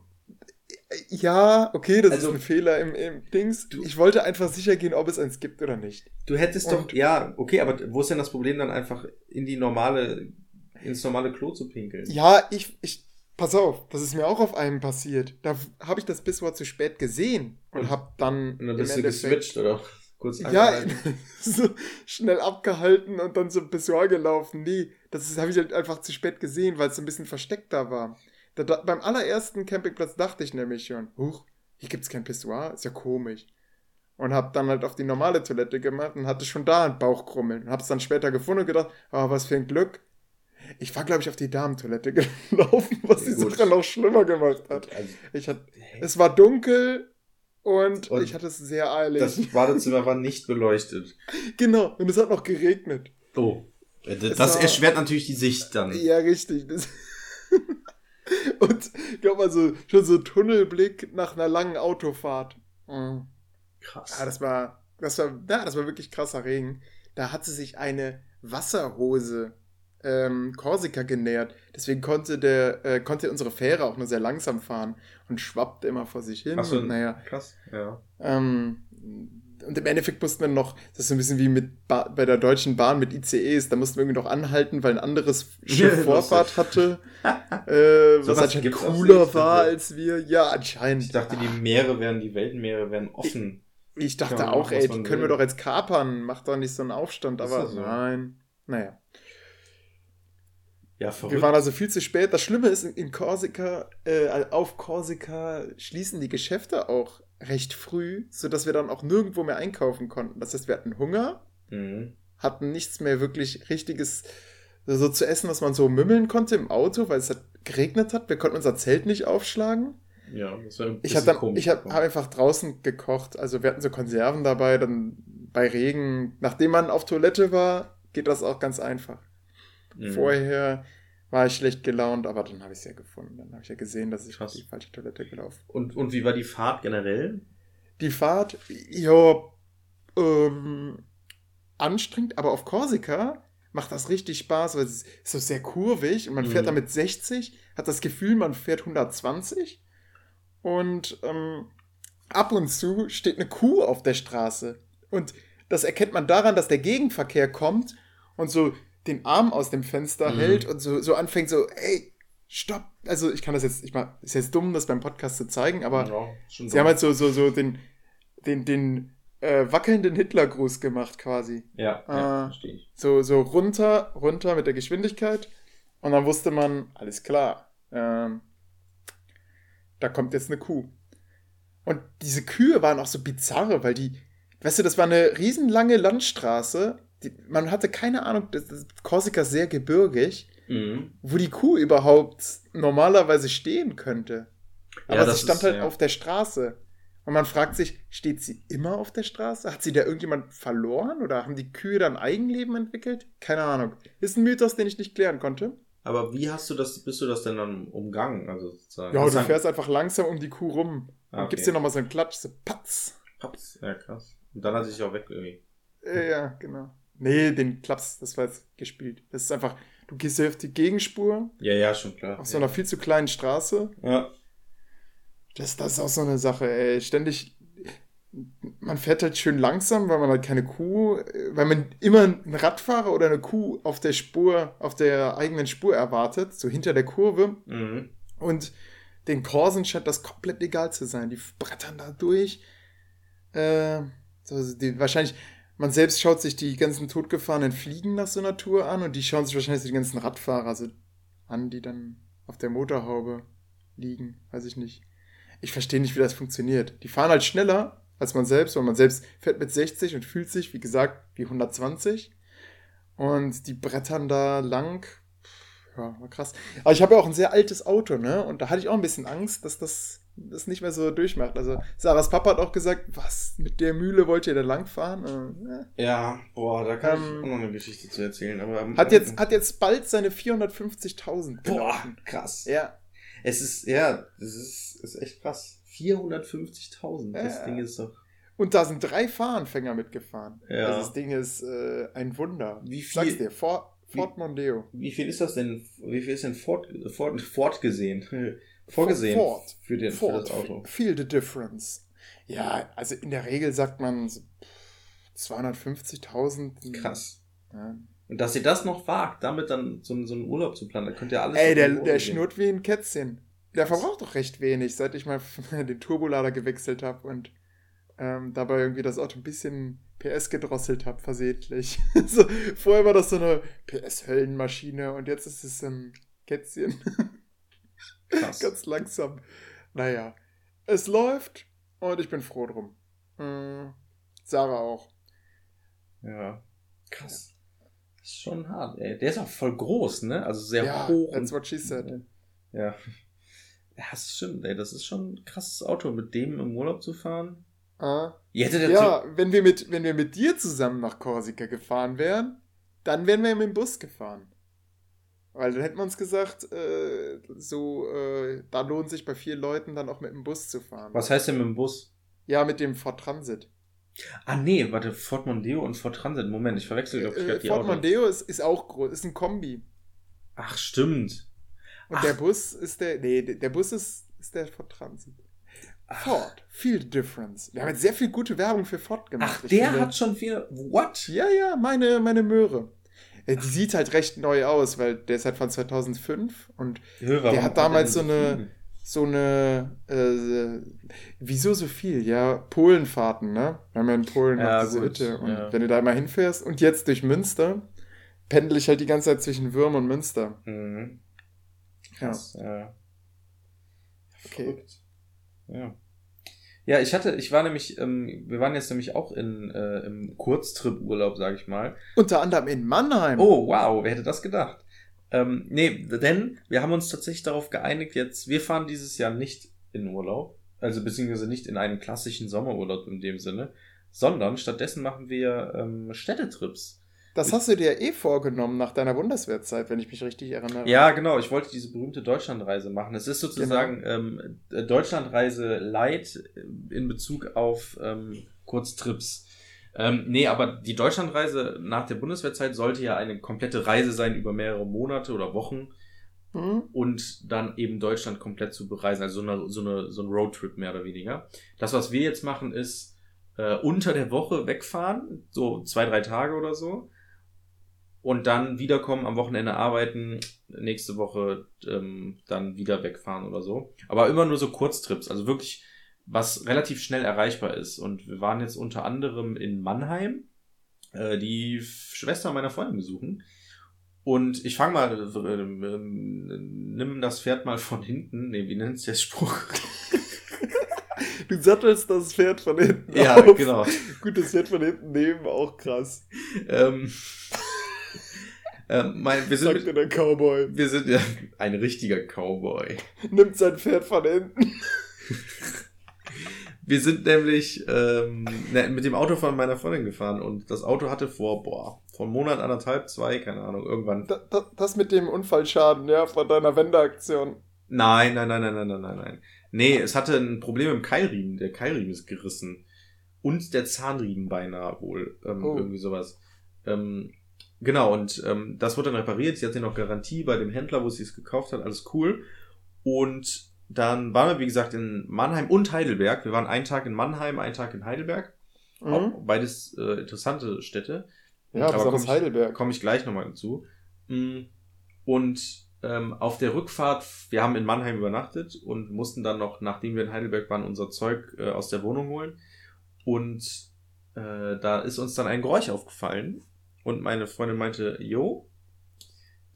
ja, okay, das Also, ist ein Fehler im, im Dings. du- Ich wollte einfach sicher gehen, ob es eins gibt oder nicht. Du hättest doch, Und- ja, okay, aber wo ist denn das Problem dann einfach in die normale, ins normale Klo zu pinkeln? Ja, ich, ich. Pass auf, das ist mir auch auf einem passiert. Da habe ich das Pissoir zu spät gesehen und, Und- habe dann. Und dann bist du geswitcht oder kurz Ja, angehalten? so schnell abgehalten und dann zum Pissoir gelaufen. Nee, Das habe ich halt einfach zu spät gesehen, weil es so ein bisschen versteckter war. Da, da, beim allerersten Campingplatz dachte ich nämlich schon, huch, hier gibt es kein Pissoir, ist ja komisch. Und habe dann halt auf die normale Toilette gemacht und hatte schon da einen Bauchkrummeln. Und habe es dann später gefunden und gedacht, oh, was für ein Glück. Ich war, glaube ich, auf die Damentoilette gelaufen, was die Sache noch schlimmer gemacht hat. Also, Ich hatte, es war dunkel und, und ich hatte es sehr eilig. Das Badezimmer war nicht beleuchtet. Genau, und es hat noch geregnet. Oh. Das, das war, erschwert natürlich die Sicht dann. Ja, richtig. Und ich glaube mal so, schon so Tunnelblick nach einer langen Autofahrt. Mhm. Krass. Ja, das war, das war, ja, das war wirklich krasser Regen. Da hat sie sich eine Wasserhose ähm, Korsika genähert. Deswegen konnte der, äh, konnte unsere Fähre auch nur sehr langsam fahren und schwappte immer vor sich hin. Ach so, und, naja, krass, ja. Ähm, und im Endeffekt mussten wir noch, das ist so ein bisschen wie mit ba bei der Deutschen Bahn mit ICEs, da mussten wir irgendwie noch anhalten, weil ein anderes Schiff Vorfahrt hatte, äh, So was anscheinend auch cooler war also. als wir. Ja, anscheinend. Ich dachte, die Meere wären, die Weltmeere wären offen. Ich dachte Kann man auch, ey, die können wir doch jetzt kapern, macht doch nicht so einen Aufstand, aber so? nein. Naja. Ja, Wir verrückt. waren also viel zu spät. Das Schlimme ist, in Korsika, äh, auf Korsika schließen die Geschäfte auch recht früh, sodass wir dann auch nirgendwo mehr einkaufen konnten. Das heißt, wir hatten Hunger, Mhm. hatten nichts mehr wirklich richtiges so zu essen, was man so mümmeln konnte im Auto, weil es halt geregnet hat. Wir konnten unser Zelt nicht aufschlagen. Ja, das war ein Ich bisschen habe dann, komisch. ich habe hab einfach draußen gekocht. Also wir hatten so Konserven dabei, dann bei Regen. Nachdem man auf Toilette war, geht das auch ganz einfach. Mhm. Vorher war ich schlecht gelaunt, aber dann habe ich es ja gefunden. Dann habe ich ja gesehen, dass ich Krass. auf die falsche Toilette gelaufen Und, und wie war die Fahrt generell? Die Fahrt, ja, ähm, anstrengend, aber auf Korsika macht das richtig Spaß, weil es ist so sehr kurvig und man fährt Mhm. damit 60, hat das Gefühl, man fährt 120 und ähm, ab und zu steht eine Kuh auf der Straße. Und das erkennt man daran, dass der Gegenverkehr kommt und so den Arm aus dem Fenster Mhm. hält und so, so anfängt so, ey, stopp. Also ich kann das jetzt, ich mach, ist jetzt dumm, das beim Podcast zu zeigen, aber ja, Sie haben halt so, so, so den, den, den äh, wackelnden Hitlergruß gemacht quasi. ja, ja äh, verstehe ich. So, so runter, runter mit der Geschwindigkeit. Und dann wusste man, alles klar, ähm, da kommt jetzt eine Kuh. Und diese Kühe waren auch so bizarre, weil die, weißt du, das war eine riesenlange Landstraße. Die, man hatte keine Ahnung, das, das Korsika ist sehr gebirgig, Mhm. wo die Kuh überhaupt normalerweise stehen könnte. Ja, Aber das sie stand ist, halt ja. auf der Straße. Und man fragt sich, steht sie immer auf der Straße? Hat sie da irgendjemand verloren? Oder haben die Kühe da ein Eigenleben entwickelt? Keine Ahnung. Ist ein Mythos, den ich nicht klären konnte. Aber wie hast du das, bist du das denn dann umgangen? Also sozusagen. Ja, du dann- fährst einfach langsam um die Kuh rum. Ah, Dann okay. gibst dir nochmal so einen Klatsch, so patz. Paps. Ja, krass. Und dann hat sie sich auch weg irgendwie. Ja, genau. Nee, den Klaps, das war jetzt gespielt. Das ist einfach, du gehst hier auf die Gegenspur, Ja, ja, schon klar. auf so einer viel zu kleinen Straße. ja. Das, das ist auch so eine Sache, ey. Ständig, man fährt halt schön langsam, weil man halt keine Kuh, weil man immer einen Radfahrer oder eine Kuh auf der Spur, auf der eigenen Spur erwartet, so hinter der Kurve. Mhm. Und den Korsen scheint das komplett egal zu sein. Die brettern da durch. Äh, so, die, wahrscheinlich, man selbst schaut sich die ganzen totgefahrenen Fliegen nach so einer Tour an und die schauen sich wahrscheinlich die ganzen Radfahrer so an, die dann auf der Motorhaube liegen. Weiß ich nicht. Ich verstehe nicht, wie das funktioniert. Die fahren halt schneller als man selbst, weil man selbst fährt mit 60 und fühlt sich, wie gesagt, wie 120. Und die brettern da lang. Ja, war krass. Aber ich habe ja auch ein sehr altes Auto, ne? Und da hatte ich auch ein bisschen Angst, dass das, das nicht mehr so durchmacht. Also, Sarahs Papa hat auch gesagt, was, mit der Mühle wollt ihr da langfahren? Äh, Ja, boah, da kann Ähm, ich auch noch eine Geschichte zu erzählen. Aber, ähm, hat, jetzt, hat jetzt bald seine 450.000 Boah, krass. Ja, Es ist, ja, das ist, ist echt krass. 450.000. Das Ja. Ding ist doch. und da sind drei Fahranfänger mitgefahren. Ja. Also das Ding ist äh, ein Wunder. Wie Ich Sag's viel- dir, Ford, Ford Mondeo. Wie viel ist das denn? Wie viel ist denn fort, fort, fortgesehen? Vorgesehen Ford. für, den, für Ford, das Auto. feel the difference. Ja, also in der Regel sagt man so 250.000. Krass. Ja. Und dass ihr das noch wagt, damit dann so, so einen Urlaub zu planen, da könnt ihr alles. Ey, der, der schnurrt wie ein Kätzchen. Der verbraucht doch recht wenig, seit ich mal den Turbolader gewechselt habe und ähm, dabei irgendwie das Auto ein bisschen PS gedrosselt habe, versehentlich. so, vorher war das so eine PS-Höllenmaschine und jetzt ist es ein Kätzchen. Krass. Ganz langsam. Naja, es läuft und ich bin froh drum. Mhm. Sarah auch. Ja. Krass. Das ist schon hart, ey. Der ist auch voll groß, ne? Also sehr Ja, hoch. that's what she said. Ja. Ja, das stimmt, ey. Das ist schon ein krasses Auto, mit dem im Urlaub zu fahren. Ah. Ja, wenn wir, mit, wenn wir mit dir zusammen nach Korsika gefahren wären, dann wären wir mit dem Bus gefahren. Weil dann hätten wir uns gesagt, äh, so, äh, da lohnt sich bei vier Leuten dann auch mit dem Bus zu fahren. Was heißt denn mit dem Bus? Ja, mit dem Ford Transit. Ah, nee, warte, Ford Mondeo und Ford Transit. Moment, ich verwechsel, glaube ich, Äh, gerade die Ford Autos. Mondeo ist, ist auch groß, ist ein Kombi. Ach, stimmt. Und Ach. der Bus ist der, nee, der Bus ist, ist der Ford Transit. Ach. Ford, the difference. Wir haben jetzt sehr viel gute Werbung für Ford gemacht. Ach, der finde- hat schon viel. What? Ja, ja, meine, meine Möhre. Äh, Die sieht halt recht neu aus, weil der ist halt von 2005 und warum Der hat damals so eine- so eine, äh, wieso so viel? Ja, Polenfahrten, ne? Haben ja in Polen Ja, diese gut, Hütte und ja. wenn du da mal hinfährst und jetzt durch Münster, pendel ich halt die ganze Zeit zwischen Würm und Münster. Mhm. Ja. Krass, ja. Okay. Verrückt. Ja. Ja, ich hatte, ich war nämlich, ähm, wir waren jetzt nämlich auch in, äh, im Kurztrip-Urlaub, sag ich mal. Unter anderem in Mannheim. Oh, wow, wer hätte das gedacht? Ähm, nee, denn wir haben uns tatsächlich darauf geeinigt, jetzt, wir fahren dieses Jahr nicht in Urlaub, also beziehungsweise nicht in einen klassischen Sommerurlaub in dem Sinne, sondern stattdessen machen wir ähm, Städtetrips. Das hast du dir eh vorgenommen nach deiner Bundeswehrzeit, wenn ich mich richtig erinnere. Ja, genau. Ich wollte diese berühmte Deutschlandreise machen. Es ist sozusagen Genau. ähm, äh, Deutschlandreise light in Bezug auf ähm, Kurztrips. Ähm, nee, aber die Deutschlandreise nach der Bundeswehrzeit sollte ja eine komplette Reise sein über mehrere Monate oder Wochen Hm? und dann eben Deutschland komplett zu bereisen. Also so, eine, so, eine, so ein Roadtrip mehr oder weniger. Das, was wir jetzt machen, ist äh, unter der Woche wegfahren, so zwei, drei Tage oder so. Und dann wiederkommen, am Wochenende arbeiten, nächste Woche ähm, dann wieder wegfahren oder so. Aber immer nur so Kurztrips, also wirklich was relativ schnell erreichbar ist. Und wir waren jetzt unter anderem in Mannheim, äh, die Schwester meiner Freundin besuchen. Und ich fange mal, äh, ähm, nimm das Pferd mal von hinten. Nee, wie nennt es der Spruch? Du sattelst das Pferd von hinten ja, auf. genau. Gut, das Pferd von hinten nehmen, auch krass. ähm, ähm, mein, wir sind, Sagt dir der Cowboy. wir sind ja ein richtiger Cowboy. Nimmt sein Pferd von hinten. Wir sind nämlich ähm, ne, mit dem Auto von meiner Freundin gefahren und das Auto hatte vor, boah, vor einem Monat, anderthalb, zwei, keine Ahnung, irgendwann. Da, da, das mit dem Unfallschaden, ja, von deiner Wendeaktion. Nein, nein, nein, nein, nein, nein, nein, nein. Nee, es hatte ein Problem im Keilriemen. Der Keilriemen ist gerissen. Und der Zahnriemen beinahe wohl. Ähm, Oh. Irgendwie sowas. Ähm, genau, und ähm, das wurde dann repariert. Sie hatte noch Garantie bei dem Händler, wo sie es gekauft hat. Alles cool. Und dann waren wir, wie gesagt, in Mannheim und Heidelberg. Wir waren einen Tag in Mannheim, einen Tag in Heidelberg. Mhm. Auch beides äh, interessante Städte. Ja, Aber besonders komm ich- Heidelberg. Komme ich gleich nochmal dazu. Mm, Und ähm, auf der Rückfahrt, wir haben in Mannheim übernachtet und mussten dann noch, nachdem wir in Heidelberg waren, unser Zeug äh, aus der Wohnung holen. Und äh, da ist uns dann ein Geräusch aufgefallen. Und meine Freundin meinte, jo,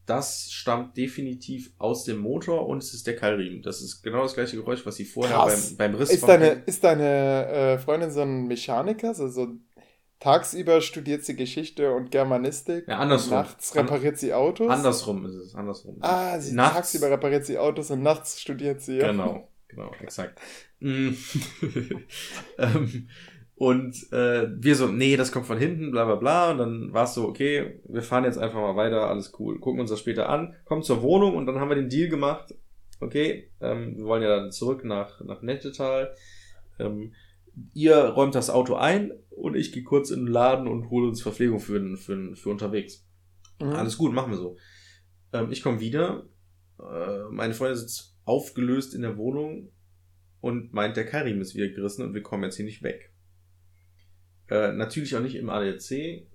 das stammt definitiv aus dem Motor und es ist der Keilriemen. Das ist genau das gleiche Geräusch, was sie vorher beim, beim Riss Ist deine, ist deine äh, Freundin so ein Mechaniker? So, so tagsüber studiert sie Geschichte und Germanistik. Ja, andersrum. Nachts repariert sie Autos. Andersrum ist es, andersrum. Ah, sie Nachts- tagsüber repariert sie Autos und nachts studiert sie. Ja. Genau, genau, exakt. Mm. ähm, und äh, wir so, nee, das kommt von hinten, bla bla bla. Und dann war es so, okay, wir fahren jetzt einfach mal weiter, alles cool. Gucken uns das später an, kommen zur Wohnung und dann haben wir den Deal gemacht. Okay, ähm, wir wollen ja dann zurück nach, nach Nettetal. Ähm, ihr räumt das Auto ein und ich gehe kurz in den Laden und hole uns Verpflegung für, für, für unterwegs. Mhm. Alles gut, machen wir so. Ähm, ich komme wieder. Äh, meine Freundin sitzt aufgelöst in der Wohnung und meint, der Karim ist wieder gerissen und wir kommen jetzt hier nicht weg. Äh, natürlich auch nicht im ADAC.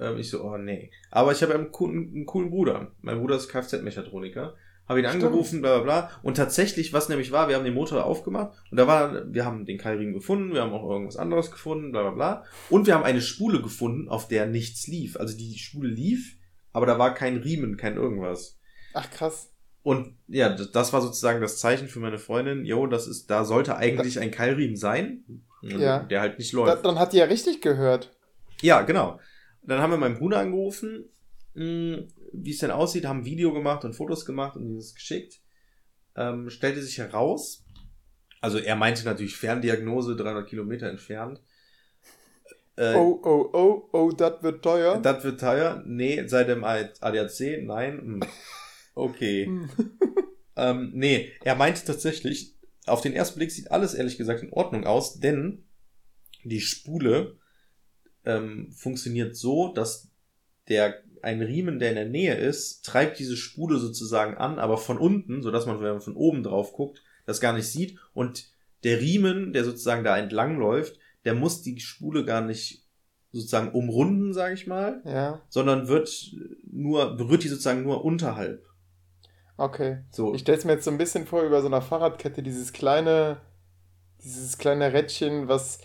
Ähm, ich so, oh nee. Aber ich habe einen coolen, einen coolen Bruder. Mein Bruder ist Kfz-Mechatroniker. habe ihn Stimmt. angerufen, bla bla bla. Und tatsächlich, was nämlich war, wir haben den Motor aufgemacht und da war, wir haben den Keilriemen gefunden, wir haben auch irgendwas anderes gefunden, bla bla bla. Und wir haben eine Spule gefunden, auf der nichts lief. Also die Spule lief, aber da war kein Riemen, kein irgendwas. Ach krass. Und ja, das war sozusagen das Zeichen für meine Freundin, jo, das ist, da sollte eigentlich ein Keilriemen sein, Ja. der halt nicht Da, läuft. dann hat die ja richtig gehört. Ja, genau. Dann haben wir meinen Bruder angerufen, mh, wie es denn aussieht, haben ein Video gemacht und Fotos gemacht und dieses geschickt. Ähm, stellte sich heraus, also er meinte natürlich Ferndiagnose, 300 Kilometer entfernt. Äh, Oh, oh, oh, oh, das wird teuer. Das wird teuer. Nee, seit dem ADAC, nein. Okay. Hm. Ähm, nee, er meinte tatsächlich, auf den ersten Blick sieht alles ehrlich gesagt in Ordnung aus, denn die Spule ähm, funktioniert so, dass der ein Riemen, der in der Nähe ist, treibt diese Spule sozusagen an, aber von unten, sodass man, wenn man von oben drauf guckt, das gar nicht sieht. Und der Riemen, der sozusagen da entlang läuft, der muss die Spule gar nicht sozusagen umrunden, sage ich mal, Ja, sondern wird nur, berührt die sozusagen nur unterhalb. Okay. So, Ich stelle es mir jetzt so ein bisschen vor, über so einer Fahrradkette, dieses kleine, dieses kleine Rädchen, was,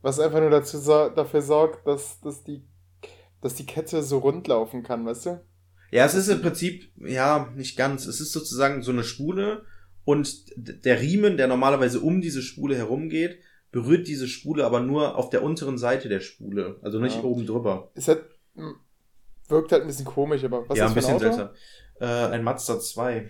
was einfach nur dazu dafür sorgt, dass, dass die, dass die Kette so rund laufen kann, weißt du? Ja, es ist im Prinzip, ja, nicht ganz. Es ist sozusagen so eine Spule und der Riemen, der normalerweise um diese Spule herumgeht, berührt diese Spule aber nur auf der unteren Seite der Spule, also nicht Ja. oben drüber. Halt, hm, wirkt halt ein bisschen komisch, aber was ja, ist ein bisschen seltsam. Äh, ein Mazda 2.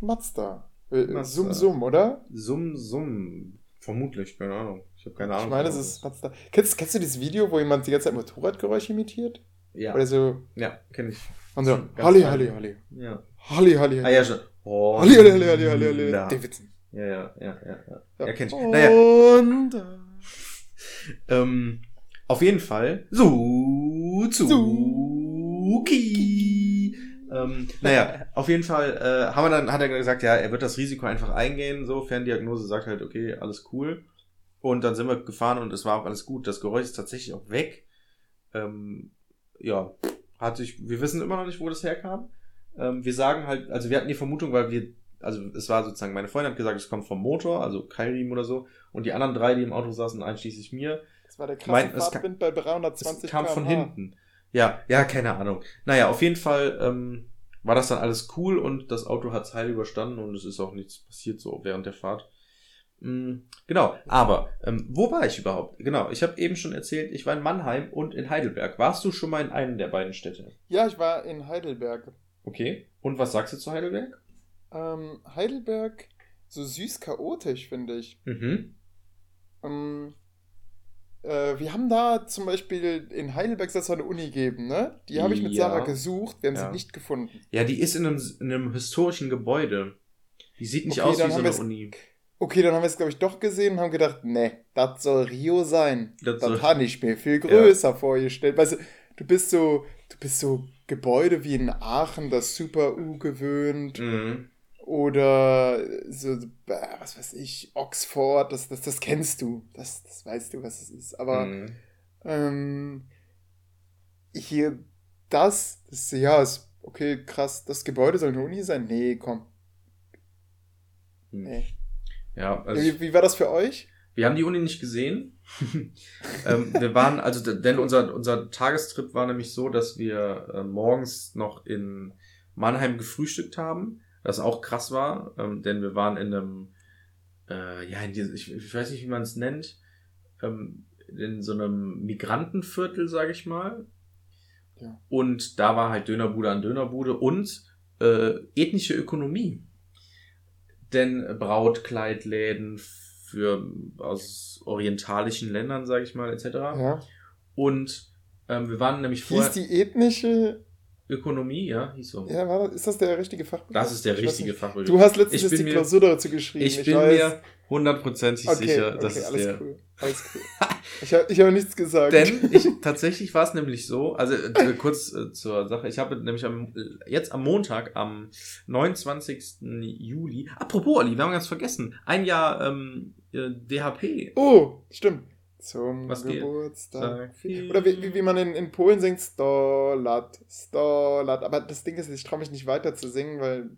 Mazda. Äh, Mazda. Sum Sum, oder? Summ, summ. Vermutlich, keine Ahnung. Ich habe keine Ahnung. Ich meine, es ist Mazda. Kennst, kennst du dieses Video, wo jemand die ganze Zeit Motorradgeräusche imitiert? Ja, Oder so, ja kenne ich. und so, Halli. Halli, Halli. Ja. Halli, Halli, Ah Halli. ja, schon. Oh, Halli, Halli, Halli, Halli, Halli, Halli. Ja. Davidson. ja, ja, ja, ja, ja. Ja. Ja, kenn ich. Naja, Und, äh, Ähm, auf jeden Fall. Suzuki. Ähm, naja, auf jeden Fall äh, haben wir dann, hat er gesagt, ja, er wird das Risiko einfach eingehen. So, Ferndiagnose sagt halt, okay, alles cool. Und dann sind wir gefahren und es war auch alles gut. Das Geräusch ist tatsächlich auch weg. Ähm, ja, hat sich, wir wissen immer noch nicht, wo das herkam. Ähm, wir sagen halt, also wir hatten die Vermutung, weil wir, also es war sozusagen, meine Freundin hat gesagt, es kommt vom Motor, also Keilriemen oder so. Und die anderen drei, die im Auto saßen, einschließlich mir, Das war der krasse Mein- es Fahrtwind bei es 320 kam von hinten. Ja, ja, keine Ahnung. Naja, auf jeden Fall ähm, war das dann alles cool und das Auto hat's heil überstanden und es ist auch nichts passiert so während der Fahrt. Mm, genau, aber ähm, wo war ich überhaupt? Genau, ich habe eben schon erzählt, ich war in Mannheim und in Heidelberg. Warst du schon mal in einem der beiden Städte? Ja, ich war in Heidelberg. Okay. Und was sagst du zu Heidelberg? Ähm, Heidelberg, so süß chaotisch, finde ich. Mhm. Ähm, äh, wir haben da zum Beispiel in Heidelberg soll es eine Uni geben, ne? Die habe ich mit Ja. Sarah gesucht, wir haben Ja. sie nicht gefunden. Ja, die ist in einem, in einem historischen Gebäude. Die sieht nicht Okay, aus wie so eine Uni. Okay, dann haben wir es, glaube ich, doch gesehen und haben gedacht, ne, das soll Rio sein. Das Das, habe ich mir viel größer vorgestellt. Weißt du, du bist so, du bist so Gebäude wie in Aachen, das Super U gewöhnt. Mhm. Oder so, was weiß ich, Oxford, das, das, das kennst du. Das, das weißt du, was es ist. Aber Mhm. ähm, hier, das, das ist, ja, ist, okay, krass, das Gebäude soll eine Uni sein? Nee, komm. Nee. Ja, also wie, wie war das für euch? Wir haben die Uni nicht gesehen. ähm, wir waren, also, denn unser, unser Tagestrip war nämlich so, dass wir äh, morgens noch in Mannheim gefrühstückt haben, das auch krass war, ähm, denn wir waren in einem, äh, ja, in diesem, ich, ich weiß nicht, wie man es nennt, ähm, in so einem Migrantenviertel, sage ich mal. Ja. Und da war halt Dönerbude an Dönerbude und äh, ethnische Ökonomie. Denn Brautkleidläden für aus orientalischen Ländern, sage ich mal, etc. Ja. Und ähm, wir waren nämlich vorher Hieß die ethnische, Ökonomie, ja, hieß so. ja, war ist das der richtige Fachbegriff? Das ist der Ich richtige. Fachbegriff. Du hast letztens Ich die mir- Klausur dazu geschrieben. ich bin weiß. mir hundertprozentig okay, sicher, okay, dass es alles der. cool. Alles cool. Ich habe ich hab nichts gesagt. Denn ich, tatsächlich war es nämlich so, also äh, kurz äh, zur Sache, ich habe nämlich am, äh, jetzt am Montag, am 29. Juli, apropos, Olli, wir haben ganz vergessen, ein Jahr ähm, äh, DHP. Oh, stimmt. Zum Was? Geburtstag. Oder wie, wie, wie man in, in Polen singt, Stolat, Stolat. Aber das Ding ist, ich traue mich nicht weiter zu singen, weil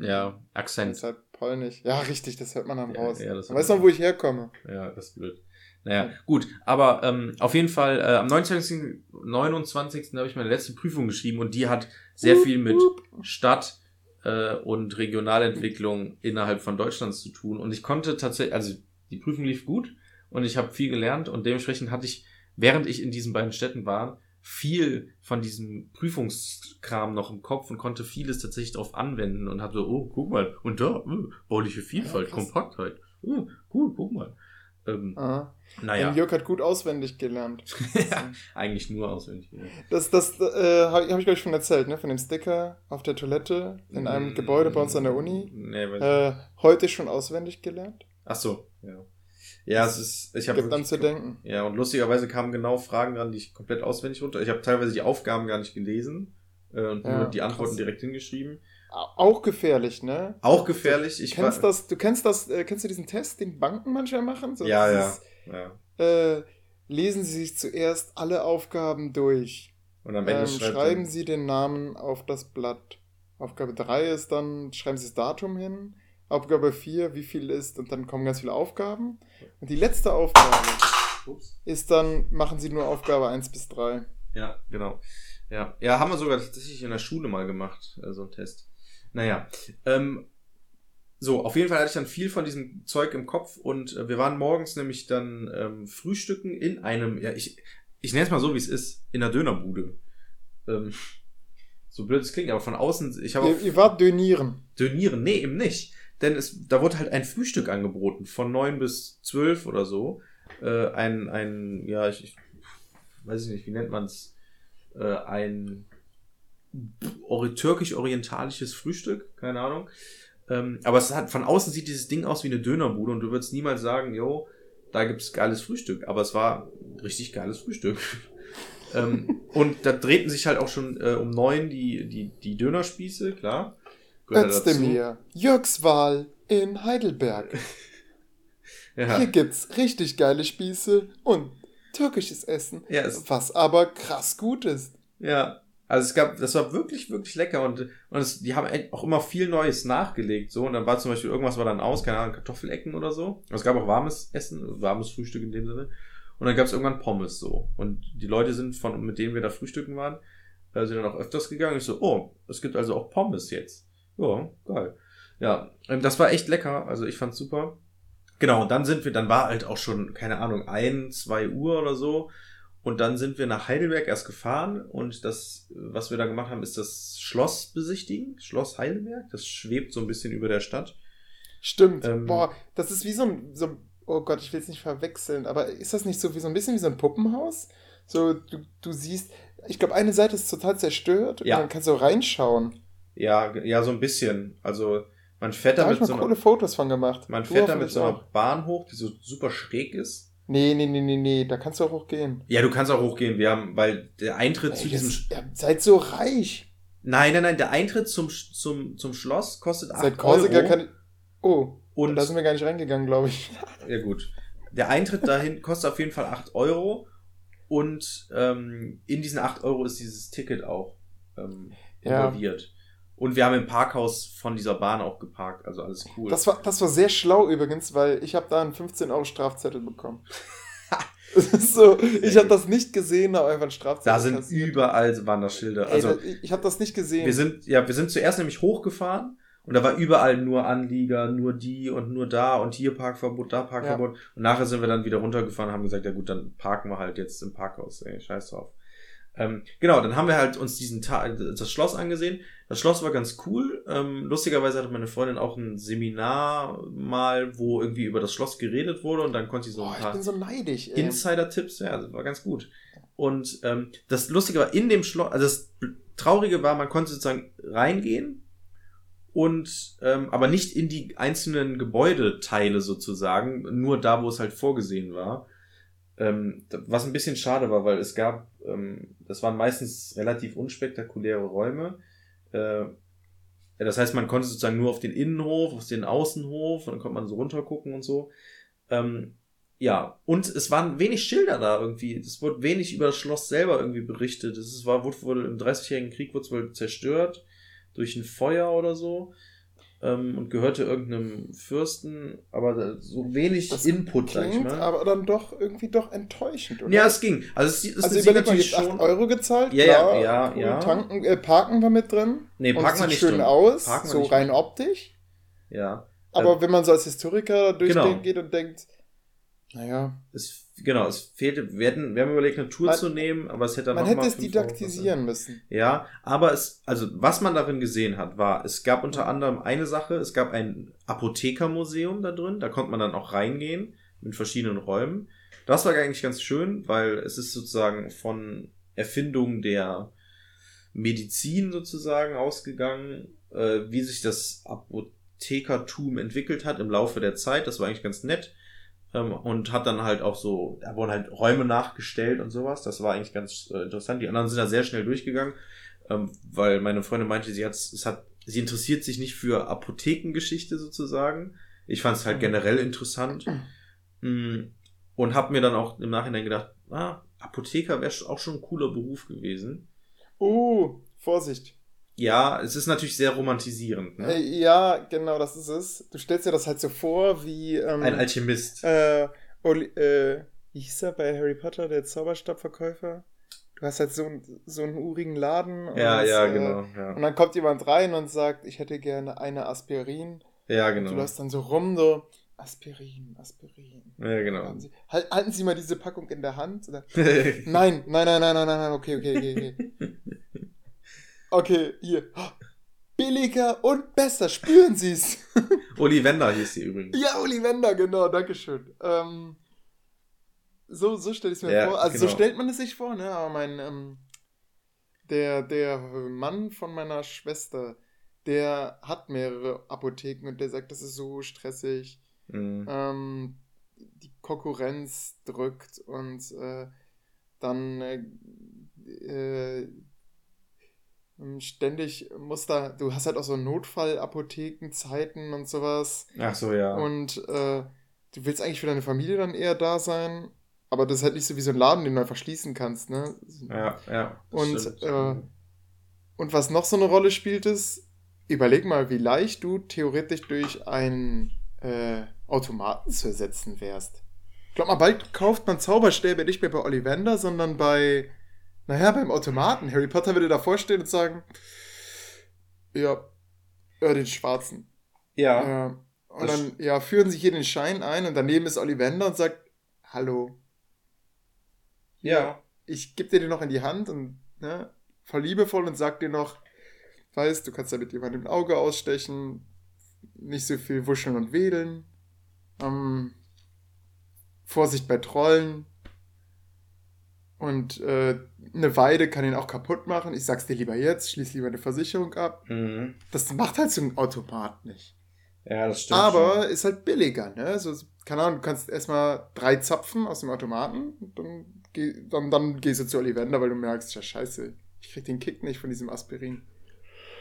Ja, das Akzent. ist halt polnisch. Ja, richtig, das hört man dann Ja, raus. ja, das weiß noch, man. wo ich herkomme. Ja, das ist blöd. Naja, gut. Aber ähm, auf jeden Fall, äh, am 29., 29. habe ich meine letzte Prüfung geschrieben und die hat sehr viel mit Stadt äh, und Regionalentwicklung innerhalb von Deutschlands zu tun. Und ich konnte tatsächlich, also die Prüfung lief gut und ich habe viel gelernt und dementsprechend hatte ich, während ich in diesen beiden Städten war, viel von diesem Prüfungskram noch im Kopf und konnte vieles tatsächlich darauf anwenden und habe so, oh, guck mal, und da, äh, bauliche Vielfalt, Ja. Kompaktheit, oh, cool, guck mal. Ähm, Aha. naja, Und Jörg hat gut auswendig gelernt. ja, eigentlich nur auswendig. Ja. Das, das äh, habe hab ich, glaube ich, schon erzählt, ne? Von dem Sticker auf der Toilette in einem Mm, Gebäude bei uns an der Uni. Nee, weiß Äh, heute schon auswendig gelernt. Ach so, ja. Ja, es ist, ich habe dann zu denken. Ja, und lustigerweise kamen genau Fragen dran, die ich komplett auswendig runter. Ich habe teilweise die Aufgaben gar nicht gelesen äh, und Ja, nur die Antworten krass. direkt hingeschrieben. Au- Auch gefährlich, ne? Auch gefährlich. Ich Du kennst das, du kennst das, äh, kennst du diesen Test, den Banken manchmal machen? So Ja, dieses, ja. Äh, lesen Sie sich zuerst alle Aufgaben durch. Und am Ende Ähm, schreiben Sie den Namen auf das Blatt. Aufgabe 3 ist dann, schreiben Sie das Datum hin. Aufgabe 4, wie viel ist, und dann kommen ganz viele Aufgaben. Und die letzte Aufgabe Ups. ist dann, machen Sie nur Aufgabe 1 bis 3. Ja, genau. Ja. ja, haben wir sogar tatsächlich in der Schule mal gemacht, äh, so einen Test. Naja, ähm, so, auf jeden Fall hatte ich dann viel von diesem Zeug im Kopf und äh, wir waren morgens nämlich dann ähm, frühstücken in einem, ja, ich, ich nenne es mal so, wie es ist, in einer Dönerbude. Ähm, so blöd es klingt, aber von außen, ich habe Ihr, ihr wart dönieren. Dönieren, nee, eben nicht. Denn es, da wurde halt ein Frühstück angeboten, von neun bis zwölf oder so. Äh, ein, ein, ja, ich, ich weiß ich nicht, wie nennt man's? Äh, ein ori- türkisch-orientalisches Frühstück, keine Ahnung. Ähm, aber es hat, von außen sieht dieses Ding aus wie eine Dönerbude und du würdest niemals sagen, yo, da gibt's geiles Frühstück. Aber es war richtig geiles Frühstück. ähm, und da drehten sich halt auch schon äh, um neun die, die, die Dönerspieße, klar. Özdemir, Jörgswahl in Heidelberg. Ja. Hier gibt's richtig geile Spieße und türkisches Essen, Ja, es, was aber krass gut ist. ja. Also es gab, das war wirklich, wirklich lecker und, und es, die haben auch immer viel Neues nachgelegt, so. Und dann war zum Beispiel irgendwas war dann aus, keine Ahnung, Kartoffelecken oder so. Es gab auch warmes Essen, warmes Frühstück in dem Sinne. Und dann gab es irgendwann Pommes, so. Und die Leute sind von, mit denen wir da frühstücken waren, äh, sind dann auch öfters gegangen. Ich so, oh, es gibt also auch Pommes jetzt. Ja, geil. Ja, ähm, das war echt lecker. Also ich fand's super. Genau, und dann sind wir, dann war halt auch schon, keine Ahnung, ein, zwei Uhr oder so. Und dann sind wir nach Heidelberg erst gefahren und das, was wir da gemacht haben, ist das Schloss besichtigen. Schloss Heidelberg. Das schwebt so ein bisschen über der Stadt. Stimmt. Ähm, Boah, das ist wie so ein, so, oh Gott, ich will es nicht verwechseln, aber ist das nicht so wie so ein bisschen wie so ein Puppenhaus? So, du, du siehst, ich glaube, eine Seite ist total zerstört Ja. und dann kannst du reinschauen. Ja, ja, so ein bisschen. Also man fährt Da ich mit mal so coole einer, Fotos von gemacht. man Du fährt da mit so einer auch. Bahn hoch, die so super schräg ist. Nee, nee, nee, nee, nee, da kannst du auch hochgehen. Ja, du kannst auch hochgehen. Wir haben, weil der Eintritt zu Ey, diesem, das, ihr seid so reich. nein, nein, nein, der Eintritt zum, zum, zum Schloss kostet 8 Seit Korsika Euro. kann ich, Oh, Und da sind wir gar nicht reingegangen, glaube ich. Ja, gut. Der Eintritt dahin kostet auf jeden Fall 8 Euro. Und ähm, in diesen 8 Euro ist dieses Ticket auch ähm, Ja. Und wir haben im Parkhaus von dieser Bahn auch geparkt. Also alles cool. Das war, das war sehr schlau übrigens, weil ich habe da einen 15 Euro Strafzettel bekommen. Es ist so, ich habe das nicht gesehen, habe einfach einen Strafzettel da sind kassiert. überall Wanderschilder. Ey, Also da, ich habe das nicht gesehen. wir sind, ja, wir sind zuerst nämlich hochgefahren und da war überall nur Anlieger, nur die und nur da und hier Parkverbot, da Parkverbot. Und nachher sind wir dann wieder runtergefahren und haben gesagt, ja gut, dann parken wir halt jetzt im Parkhaus, ey, scheiß drauf. Ähm, genau, dann haben wir halt uns diesen Tag, das Schloss angesehen. Das Schloss war ganz cool. Ähm, lustigerweise hatte meine Freundin auch ein Seminar mal, wo irgendwie über das Schloss geredet wurde und dann konnte sie so ein ich paar so. Insider-Tipps, ja, das war ganz gut. Und ähm, das Lustige war, in dem Schloss, also das Traurige war, man konnte sozusagen reingehen und ähm, aber nicht in die einzelnen Gebäudeteile sozusagen, nur da, wo es halt vorgesehen war. Ähm, was ein bisschen schade war, weil es gab, ähm, das waren meistens relativ unspektakuläre Räume. Äh, das heißt, man konnte sozusagen nur auf den Innenhof, auf den Außenhof, dann konnte man so runtergucken und so. Ähm, ja, und es waren wenig Schilder da irgendwie. Es wurde wenig über das Schloss selber irgendwie berichtet. Es war, wurde, wurde im 30-jährigen Krieg wurde es wohl zerstört durch ein Feuer oder so ähm, und gehörte irgendeinem Fürsten, aber so wenig Das Input, sag ich Klingt mal. aber dann doch irgendwie doch enttäuschend, oder? ja, es ging. Also es ist also überleg mal, jetzt 8 Euro gezahlt, Ja, klar, ja, ja, cool, ja. Tanken, äh, Parken war mit drin. Nee, parken es wir sieht nicht schön drin. aus, Parken wir so rein drin. optisch. Ja. Aber Ähm, wenn man so als Historiker da Genau. durchgeht und denkt, naja, es, genau, es fehlte, wir hätten, wir haben überlegt, eine Tour Man- zu nehmen, aber es hätte dann man noch hätte mal es didaktisieren müssen. Ja, aber es, also was man darin gesehen hat, war, es gab unter anderem eine Sache, es gab ein Apothekermuseum da drin, da konnte man dann auch reingehen mit verschiedenen Räumen. Das war eigentlich ganz schön, weil es ist sozusagen von Erfindung der Medizin sozusagen ausgegangen, äh, wie sich das Apothekertum entwickelt hat im Laufe der Zeit. Das war eigentlich ganz nett. Ähm, und hat dann halt auch so, da wurden halt Räume nachgestellt und sowas. Das war eigentlich ganz äh, interessant. Die anderen sind da sehr schnell durchgegangen, ähm, weil meine Freundin meinte, sie hat, es hat, sie interessiert sich nicht für Apothekengeschichte sozusagen. Ich fand es halt Mhm. generell interessant. Mm, Und habe mir dann auch im Nachhinein gedacht, ah, Apotheker wäre auch schon ein cooler Beruf gewesen. Uh, Vorsicht. Ja, es ist natürlich sehr romantisierend. Ne? Äh, ja, genau, das ist es. Du stellst dir das halt so vor, wie ähm, Ein Alchemist. äh, Oli äh, wie hieß er bei Harry Potter, der Zauberstabverkäufer? Du hast halt so, einen- so einen urigen Laden. ja, und, ja, äh, genau. Ja, Und dann kommt jemand rein und sagt, ich hätte gerne eine Aspirin. ja Und genau. du läufst dann so rum, so, Aspirin, Aspirin. Ja, genau. Halten Sie, halt, halten Sie mal diese Packung in der Hand. Nein, nein, nein, nein, nein, nein, nein, okay, okay, okay, okay. Okay, hier. Billiger und besser, spüren Sie es. Ollivander hieß sie übrigens. ja, Ollivander, genau, dankeschön. Ähm, so so stelle ich es mir Ja, vor. Also so genau. stellt man es sich vor, ne? Aber mein, ähm, der, der Mann von meiner Schwester, der hat mehrere Apotheken und der sagt, das ist so stressig. Mhm. ähm, die Konkurrenz drückt und äh, dann äh, äh, ständig muss da, du hast halt auch so Notfallapothekenzeiten und sowas Ach so, ja. und äh, du willst eigentlich für deine Familie dann eher da sein, aber das ist halt nicht so wie so ein Laden, den du einfach schließen kannst, ne? ja, ja. Und, äh, Und was noch so eine Rolle spielt, ist, überleg mal, wie leicht du theoretisch durch einen äh, Automaten zu ersetzen wärst. Ich glaube mal, bald kauft man Zauberstäbe nicht mehr bei Ollivander, sondern bei, naja, beim Automaten. Harry Potter würde davor stehen und sagen, ja, äh, den Schwarzen. ja. Äh, und dann, ja, führen Sie hier den Schein ein und daneben ist Ollivander und sagt, hallo, ja. ich gebe dir den noch in die Hand und ne, voll liebevoll und sag dir noch, weißt, du kannst damit jemandem ein Auge ausstechen, nicht so viel wuscheln und wedeln. Ähm, Vorsicht bei Trollen. Und äh, eine Weide kann ihn auch kaputt machen. Ich sag's dir lieber jetzt, schließ lieber eine Versicherung ab. Mhm. Das macht halt so ein Automat nicht. Ja, das stimmt. Aber schon. ist halt billiger, ne? So, keine Ahnung, du kannst erstmal drei Zapfen aus dem Automaten dann, geh, dann, dann gehst du zu Ollivander, weil du merkst, ja scheiße, ich krieg den Kick nicht von diesem Aspirin.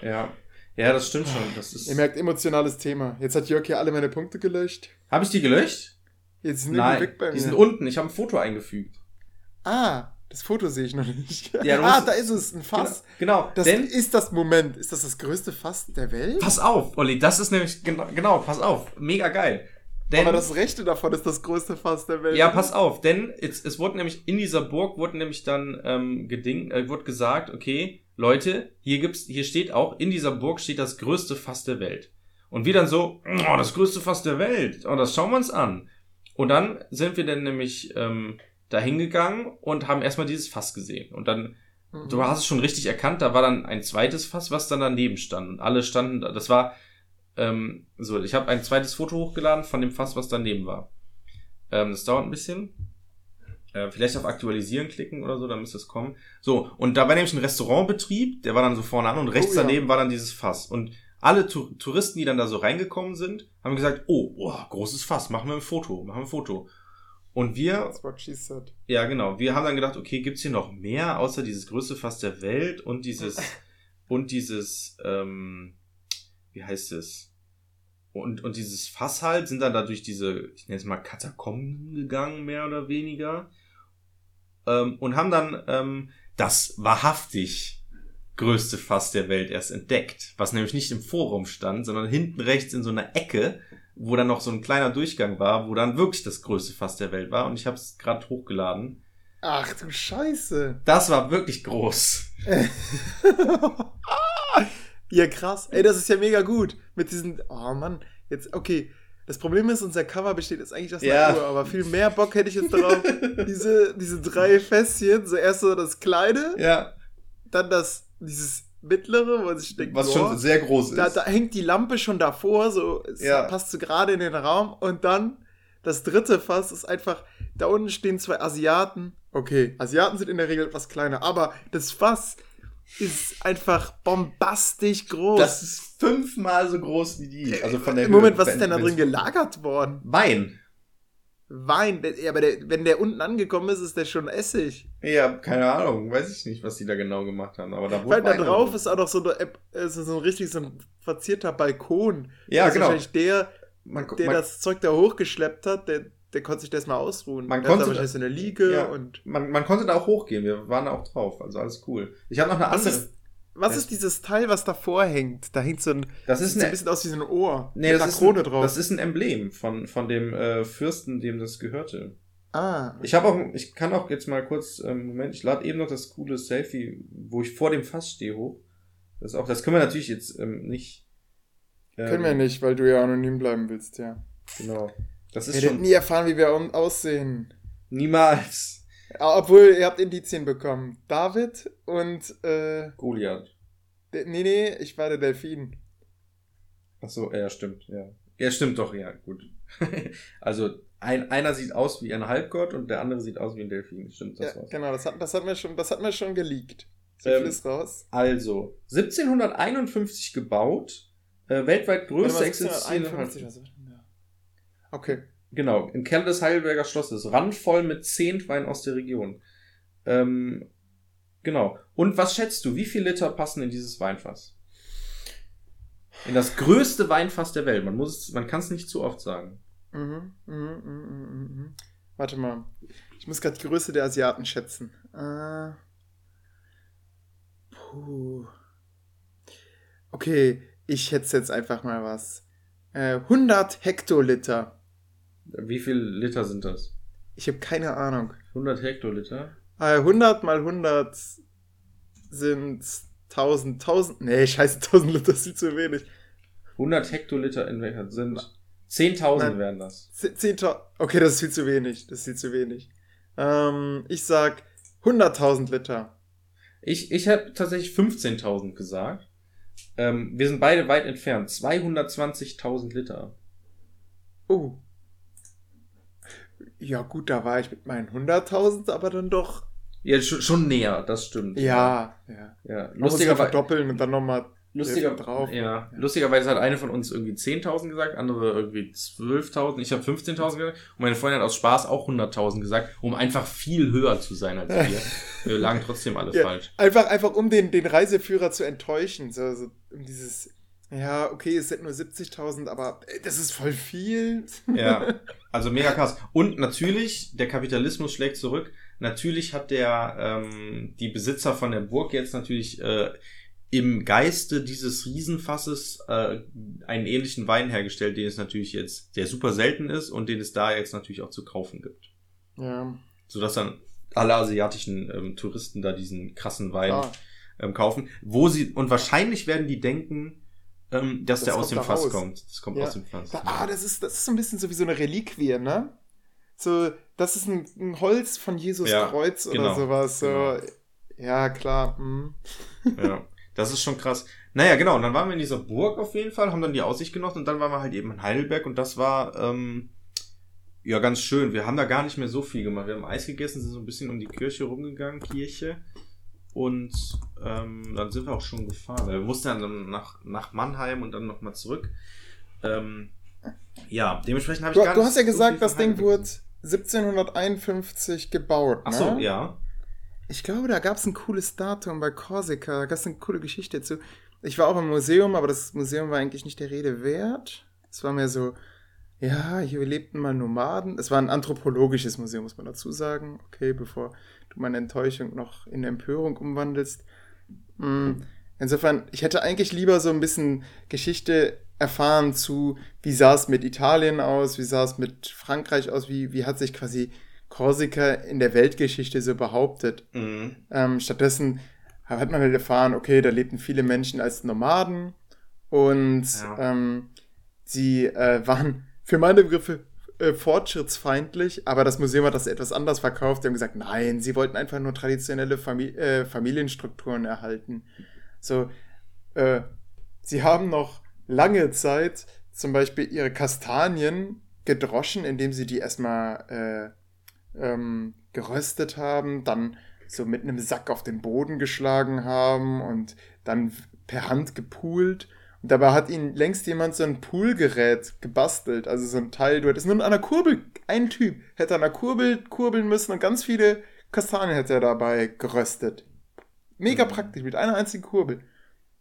Ja. Ja, das stimmt schon. Das ist. Ihr merkt, emotionales Thema. Jetzt hat Jörg hier alle meine Punkte gelöscht. Habe ich die gelöscht? Jetzt sind die Nein. weg bei mir. Die sind unten. Ich habe ein Foto eingefügt. Ah, das Foto sehe ich noch nicht. Ja, ah, da ist es, ein Fass. Genau. genau. Das Denn ist das Moment. Ist das das größte Fass der Welt? Pass auf, Olli, das ist nämlich genau, genau pass auf, mega geil. Denn Aber das Rechte davon ist das größte Fass der Welt. ja, pass auf, denn es, es wurde nämlich in dieser Burg wurde nämlich dann ähm, geding, äh, wurde gesagt, okay, Leute, hier gibt's, hier steht auch in dieser Burg steht das größte Fass der Welt. Und wir dann so, oh, das größte Fass der Welt, oh, das schauen wir uns an. Und dann sind wir dann nämlich ähm, da hingegangen und haben erstmal dieses Fass gesehen. Und dann Mhm. Du hast es schon richtig erkannt, da war dann ein zweites Fass, was dann daneben stand. Und alle standen, da. das war ähm, so, ich habe ein zweites Foto hochgeladen von dem Fass, was daneben war. Ähm, das dauert ein bisschen. Äh, vielleicht auf Aktualisieren klicken oder so, dann müsste es kommen. So, und da war nämlich ein Restaurantbetrieb, der war dann so vorne an und rechts Oh ja. daneben war dann dieses Fass. Und alle Touristen, die dann da so reingekommen sind, haben gesagt, oh, boah, großes Fass, machen wir ein Foto, machen wir ein Foto. Und wir That's what she said. ja, genau. Wir haben dann gedacht, okay, gibt's hier noch mehr außer dieses größte Fass der Welt und dieses und dieses ähm, wie heißt es? und, und dieses Fass halt sind dann da durch diese, ich nenne es mal Katakomben gegangen, mehr oder weniger. Ähm, und haben dann ähm, das wahrhaftig größte Fass der Welt erst entdeckt. Was nämlich nicht im Forum stand, sondern hinten rechts in so einer Ecke, wo dann noch so ein kleiner Durchgang war, wo dann wirklich das größte Fass der Welt war. Und ich habe es gerade hochgeladen. Ach du Scheiße. Das war wirklich groß. ja, krass. Ey, das ist ja mega gut. Mit diesen. Oh Mann. Jetzt, okay. Das Problem ist, unser Cover besteht jetzt eigentlich aus Ja. Natur, aber viel mehr Bock hätte ich jetzt darauf. diese, diese drei Fässchen. So erst so das kleine, Ja, dann das, dieses mittlere, wo sich denkt, was boah, schon sehr groß ist. da, da hängt die Lampe schon davor, so Ja. passt so gerade in den Raum. Und dann das dritte Fass ist einfach, da unten stehen zwei Asiaten. Okay, Asiaten sind in der Regel etwas kleiner, aber das Fass ist einfach bombastisch groß. das ist fünfmal so groß wie die. Also von der Im Moment, was ist denn da drin gelagert worden? Wein. Wein. Ja, aber der, wenn der unten angekommen ist, ist der schon Essig. Ja, keine Ahnung. Weiß ich nicht, was die da genau gemacht haben. Aber da wurde Weil da drauf ist auch noch so, eine, App- äh, so so ein richtig so ein verzierter Balkon. Ja, das ist genau. wahrscheinlich der, Man, der man, das Zeug da hochgeschleppt hat, der, der konnte sich das mal ausruhen. Man hat konnte da wahrscheinlich so eine Liege ja. und. man, man konnte da auch hochgehen. Wir waren da auch drauf. Also alles cool. Ich habe noch eine Was andere. ist, was Ja. ist dieses Teil, was davor hängt? Da hängt so ein. das ist ein eine, bisschen aus wie so ein Ohr. nee, mit das einer ist Krone ein, drauf. das ist ein Emblem von, von dem äh, Fürsten, dem das gehörte. Ah. Ich habe auch, ich kann auch jetzt mal kurz, ähm, Moment, ich lade eben noch das coole Selfie, wo ich vor dem Fass stehe hoch. Das auch, das können wir natürlich jetzt ähm, nicht. ähm, Können wir nicht, weil du ja anonym bleiben willst, ja. Genau. Das Ihr ist werdet schon nie erfahren, wie wir aussehen. niemals Obwohl, ihr habt Indizien bekommen. David und, äh, Goliath. nee, nee, ich war der Delfin. Ach so, ja, stimmt, ja. Ja, stimmt doch, ja, gut. also, ein, einer sieht aus wie ein Halbgott und der andere sieht aus wie ein Delfin. Stimmt, das ja, war's. genau, das hat, das hat mir schon, das hat mir schon geleakt. So Ähm, ist raus. Also, 1751 gebaut, äh, weltweit größte existierende 1751, was war denn da? Okay. Genau, im Keller des Heidelberger Schlosses. Randvoll mit Zehntwein aus der Region. Ähm, genau. Und was schätzt du, wie viel Liter passen in dieses Weinfass? In das größte Weinfass der Welt. Man muss es, man kann es nicht zu oft sagen. Mhm, mhm, mhm, mhm, mhm. Warte mal. Ich muss gerade die Größe der Asiaten schätzen. Äh, puh. Okay, ich schätze jetzt einfach mal was. Äh, 100 Hektoliter. Wie viel Liter sind das? Ich habe keine Ahnung. 100 Hektoliter? Äh, 100 mal 100 sind 1000. 1000. Nee, scheiße, 1000 Liter ist viel zu wenig. 100 Hektoliter in welcher sind 10.000 Nein. wären das. 10.000. Okay, das ist viel zu wenig. Das ist viel zu wenig. Ähm, ich sag 100.000 Liter. Ich, ich habe tatsächlich 15.000 gesagt. Ähm, wir sind beide weit entfernt. 220.000 Liter. Oh. Ja, gut, da war ich mit meinen 100.000, aber dann doch. Ja, schon, schon näher, das stimmt. Ja, ja. Ja, Man muss ja lustigerweise, verdoppeln und dann nochmal lustiger, drauf. Ja, lustigerweise hat eine von uns irgendwie 10.000 gesagt, andere irgendwie 12.000. Ich habe 15.000 gesagt und meine Freundin hat aus Spaß auch 100.000 gesagt, um einfach viel höher zu sein als wir. wir lagen trotzdem alle Ja. falsch. Einfach, einfach um den, den Reiseführer zu enttäuschen. So, so um dieses, ja, okay, es sind nur 70.000, aber das ist voll viel. Ja, also mega krass. Und natürlich, der Kapitalismus schlägt zurück. Natürlich hat der ähm, die Besitzer von der Burg jetzt natürlich äh, im Geiste dieses Riesenfasses äh, einen ähnlichen Wein hergestellt, den es natürlich jetzt, der super selten ist und den es da jetzt natürlich auch zu kaufen gibt. Ja, Sodass dann alle asiatischen ähm, Touristen da diesen krassen Wein klar. ähm, kaufen. Wo sie, und wahrscheinlich werden die denken, ähm, dass Das der aus dem da Fass raus. kommt. Das kommt Ja. aus dem Fass. Da, ah, das ist, das ist so ein bisschen so wie so eine Reliquie, ne? So, das ist ein, ein Holz von Jesus Ja, Kreuz oder genau, sowas. So. genau. Ja, klar. hm. Ja, das ist schon krass. Naja, genau, und dann waren wir in dieser Burg auf jeden Fall, haben dann die Aussicht genossen und dann waren wir halt eben in Heidelberg und das war ähm, ja ganz schön. Wir haben da gar nicht mehr so viel gemacht. Wir haben Eis gegessen, sind so ein bisschen um die Kirche rumgegangen, Kirche. Und ähm, dann sind wir auch schon gefahren. Wir mussten dann nach, nach Mannheim und dann nochmal zurück. Ähm, ja, dementsprechend habe ich Du, gar du hast ja so gesagt, viel das Ding wurde 1751 gebaut. Ach so, ne? ja. Ich glaube, da gab es ein cooles Datum bei Korsika. Da gab es eine coole Geschichte dazu. Ich war auch im Museum, aber das Museum war eigentlich nicht der Rede wert. Es war mehr so, ja, hier lebten mal Nomaden. Es war ein anthropologisches Museum, muss man dazu sagen. Okay, bevor du meine Enttäuschung noch in Empörung umwandelst. Hm, insofern, ich hätte eigentlich lieber so ein bisschen Geschichte erfahren zu, wie sah es mit Italien aus, wie sah es mit Frankreich aus, wie, wie hat sich quasi Korsika in der Weltgeschichte so behauptet. Mhm. Ähm, stattdessen hat man halt erfahren, okay, da lebten viele Menschen als Nomaden und Ja. ähm, sie äh, waren für meine Begriffe äh, fortschrittsfeindlich, aber das Museum hat das etwas anders verkauft. Die haben gesagt, nein, sie wollten einfach nur traditionelle Famili äh, Familienstrukturen erhalten. So, äh, sie haben noch lange Zeit zum Beispiel ihre Kastanien gedroschen, indem sie die erstmal äh, ähm, geröstet haben, dann so mit einem Sack auf den Boden geschlagen haben und dann per Hand gepult. Und dabei hat ihnen längst jemand so ein Poolgerät gebastelt. Also so ein Teil, du hättest nur an einer Kurbel, ein Typ hätte an einer Kurbel kurbeln müssen und ganz viele Kastanien hätte er dabei geröstet. Mega Mhm. praktisch, mit einer einzigen Kurbel.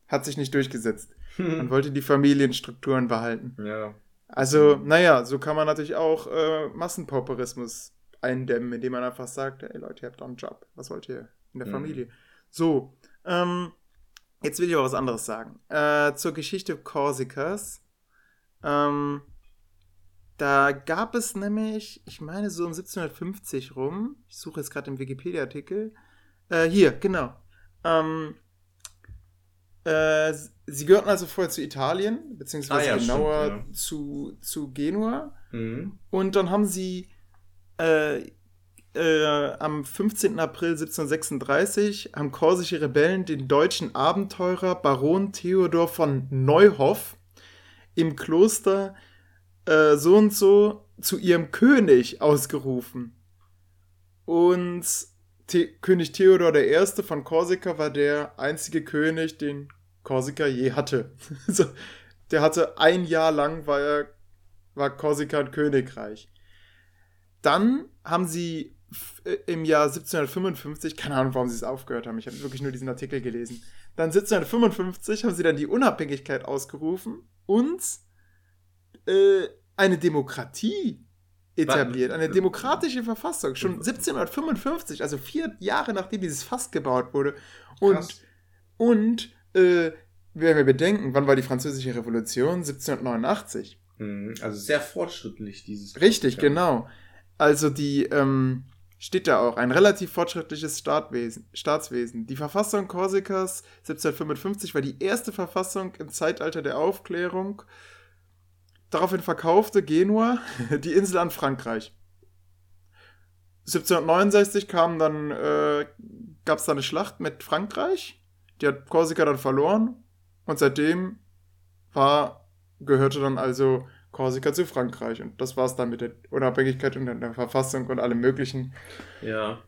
Hat sich nicht durchgesetzt. Man Hm. wollte die Familienstrukturen behalten. Ja. Also, naja, so kann man natürlich auch äh, Massenpauperismus eindämmen, indem man einfach sagt, ey Leute, ihr habt doch einen Job. Was wollt ihr in der Mhm. Familie? So, ähm, jetzt will ich aber was anderes sagen. Äh, zur Geschichte Korsikas. Ähm, da gab es nämlich, ich meine so um 1750 rum, ich suche jetzt gerade den Wikipedia-Artikel, äh, hier, genau. Ähm, äh, sie gehörten also vorher zu Italien, beziehungsweise Ah ja, genauer stimmt, ja. zu, zu Genua. Mhm. Und dann haben sie äh, äh, am 15. April 1736 haben korsische Rebellen den deutschen Abenteurer Baron Theodor von Neuhoff im Kloster äh, so und so zu ihrem König ausgerufen. Und The König Theodor I. von Korsika war der einzige König, den Korsika je hatte. der hatte ein Jahr lang, war er war Korsika ein Königreich. Dann haben sie äh, im Jahr 1755, keine Ahnung, warum sie es aufgehört haben, ich habe wirklich nur diesen Artikel gelesen. Dann 1755 haben sie dann die Unabhängigkeit ausgerufen und äh, eine Demokratie etabliert, eine demokratische Verfassung. Schon 1755, also vier Jahre nachdem dieses Fass gebaut wurde. Und Krass. und äh, wenn wir bedenken, wann war die Französische Revolution? 1789. Mhm. Also sehr fortschrittlich, dieses. Richtig, Ja. genau. Also die, ähm, steht da auch, ein relativ fortschrittliches Staatwesen, Staatswesen. Die Verfassung Korsikas 1755 war die erste Verfassung im Zeitalter der Aufklärung. Daraufhin verkaufte Genua die Insel an Frankreich. 1769 kam dann, äh, gab es da eine Schlacht mit Frankreich. Die hat Korsika dann verloren. Und seitdem war, gehörte dann also Korsika zu Frankreich. Und das war es dann mit der Unabhängigkeit und der Verfassung und allem Möglichen. Ja.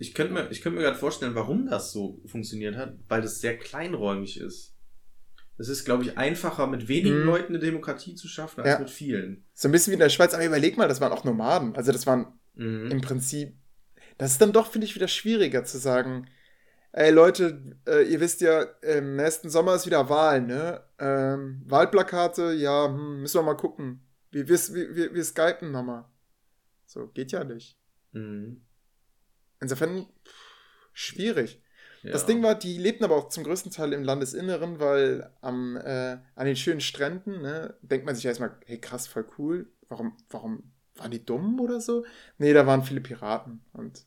Ich könnte mir, ich könnte mir gerade vorstellen, warum das so funktioniert hat, weil das sehr kleinräumig ist. Es ist, glaube ich, einfacher, mit wenigen Mhm. Leuten eine Demokratie zu schaffen, als Ja. mit vielen. So ein bisschen wie in der Schweiz. Aber überleg mal, das waren auch Nomaden. Also das waren Mhm. im Prinzip, das ist dann doch, finde ich, wieder schwieriger zu sagen, ey Leute, äh, ihr wisst ja, im nächsten Sommer ist wieder Wahl, ne? Ähm, Wahlplakate, ja, hm, müssen wir mal gucken. Wir, wir, wir, wir, skypen nochmal. So, geht ja nicht. Mhm. Insofern pff, schwierig. Ja. Das Ding war, die lebten aber auch zum größten Teil im Landesinneren, weil am, äh, an den schönen Stränden, ne, denkt man sich erstmal, hey krass, voll cool. Warum, warum waren die dumm oder so? Nee, da waren viele Piraten und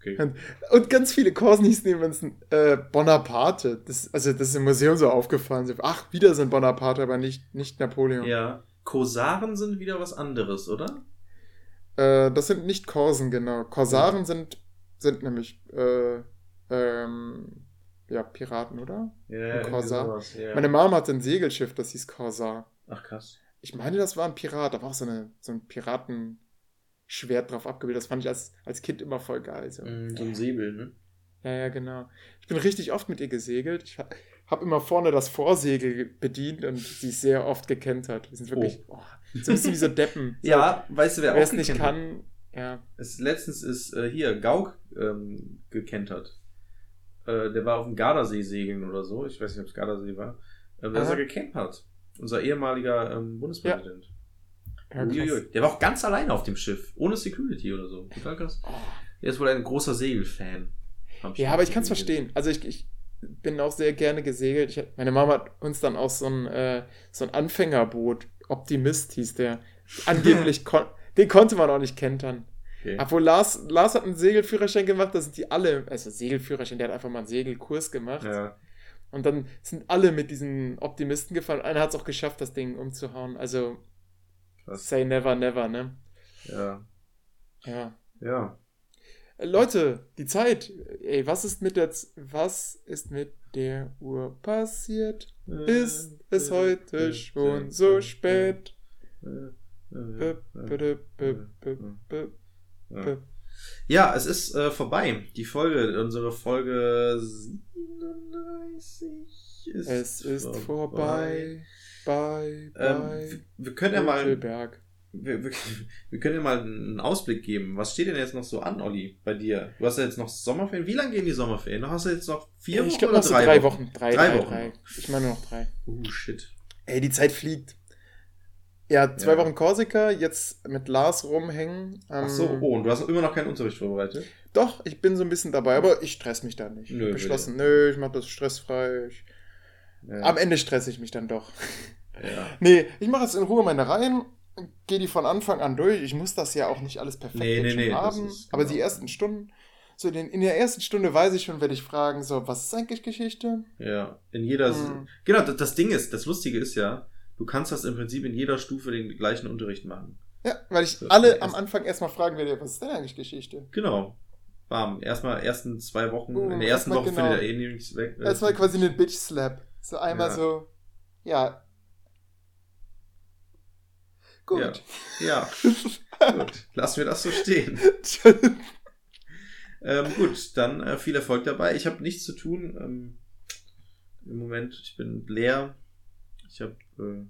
Okay. Und ganz viele Korsen hießen übrigens äh, Bonaparte. Das, also das ist im Museum so aufgefallen. Ach, wieder ein Bonaparte, aber nicht, nicht Napoleon. Ja. Kosaren sind wieder was anderes, oder? Äh, das sind nicht Korsen, genau. Korsaren sind, sind nämlich äh, ähm, ja, Piraten, oder? Ja, irgendwie Korsar. sowas, ja. Meine Mom hatte ein Segelschiff, das hieß Korsar. Ach krass. Ich meine, das war ein Pirat. War auch so, eine, so ein Piratenschwert drauf abgebildet. Das fand ich als, als Kind immer voll geil. So. Mhm, so ein Säbel, ne? Ja, ja, genau. Ich bin richtig oft mit ihr gesegelt. Ich habe immer vorne das Vorsegel bedient und sie sehr oft gekentert. Wir sind wirklich oh. so ein bisschen wie so Deppen. So, Ja, weißt du, wer wer auch es nicht kann, ja. Es, letztens ist äh, hier Gauck ähm, gekentert. Äh, der war auf dem Gardasee segeln oder so. Ich weiß nicht, ob es Gardasee war. Ähm, da ist er gekentert. unser ehemaliger ähm, Bundespräsident. Ja, Der war auch ganz alleine auf dem Schiff, ohne Security oder so. Total krass. Er ist wohl ein großer Segelfan. Ja, aber ich kann es verstehen. Also ich, ich bin auch sehr gerne gesegelt. Ich, meine Mama hat uns dann auch so ein, äh, so ein Anfängerboot, Optimist hieß der. Angeblich, kon den konnte man auch nicht kentern. Okay. Obwohl Lars, Lars hat einen Segelführerschein gemacht, da sind die alle, also Segelführerschein, der hat einfach mal einen Segelkurs gemacht. Ja. Und dann sind alle mit diesen Optimisten gefahren. Einer hat es auch geschafft, das Ding umzuhauen. Also, Krass. say never, never, ne? Ja. Ja. Ja. Äh, Leute, die Zeit. Ey, was ist mit der, Z was ist mit der Uhr passiert? Ist es heute schon so spät? Ja, es ist äh, vorbei. Die Folge, unsere Folge 37 ist Es ist vorbei. Bye, Ähm, bye. wir- wir können ja mal, wir, wir, wir können ja mal einen Ausblick geben. Was steht denn jetzt noch so an, Olli, bei dir? Du hast ja jetzt noch Sommerferien. Wie lange gehen die Sommerferien? Hast du jetzt noch vier Ich Wochen glaube oder drei, drei Wochen? Wochen. Drei, Drei drei, Wochen drei. Ich meine noch drei. Oh, shit. Ey, die Zeit fliegt. Ja, zwei Ja. Wochen Korsika, jetzt mit Lars rumhängen. Ach so, Ähm, oh, und du hast immer noch keinen Unterricht vorbereitet? Doch, ich bin so ein bisschen dabei, aber ich stress mich da nicht. Nö, Beschlossen, nö, ich mach das stressfrei. Ich, Ja. Am Ende stresse ich mich dann doch. ja. Nee, ich mache jetzt in Ruhe meine Reihen, gehe die von Anfang an durch. Ich muss das ja auch nicht alles perfekt Nee, nee, nee, haben. ist Aber genau. die ersten Stunden, so den, in der ersten Stunde weiß ich schon, werde ich fragen, so, was ist eigentlich Geschichte? Ja, in jeder. Hm. Genau, das, das Ding ist, das Lustige ist ja, du kannst das im Prinzip in jeder Stufe den gleichen Unterricht machen. Ja, weil ich ist alle am. Anfang erstmal fragen werde, was ist denn eigentlich Geschichte? Genau. Bam. Erstmal ersten zwei Wochen. Oh, in der ersten erstmal Woche genau. findet er eh nichts weg. Das war quasi eine Bitch-Slap. So einmal Ja. so, ja. Gut. Ja. Gut. Lassen wir das so stehen. Ähm, gut, dann äh, viel Erfolg dabei. Ich habe nichts zu tun. Ähm, Im Moment, ich bin leer. Ich habe äh,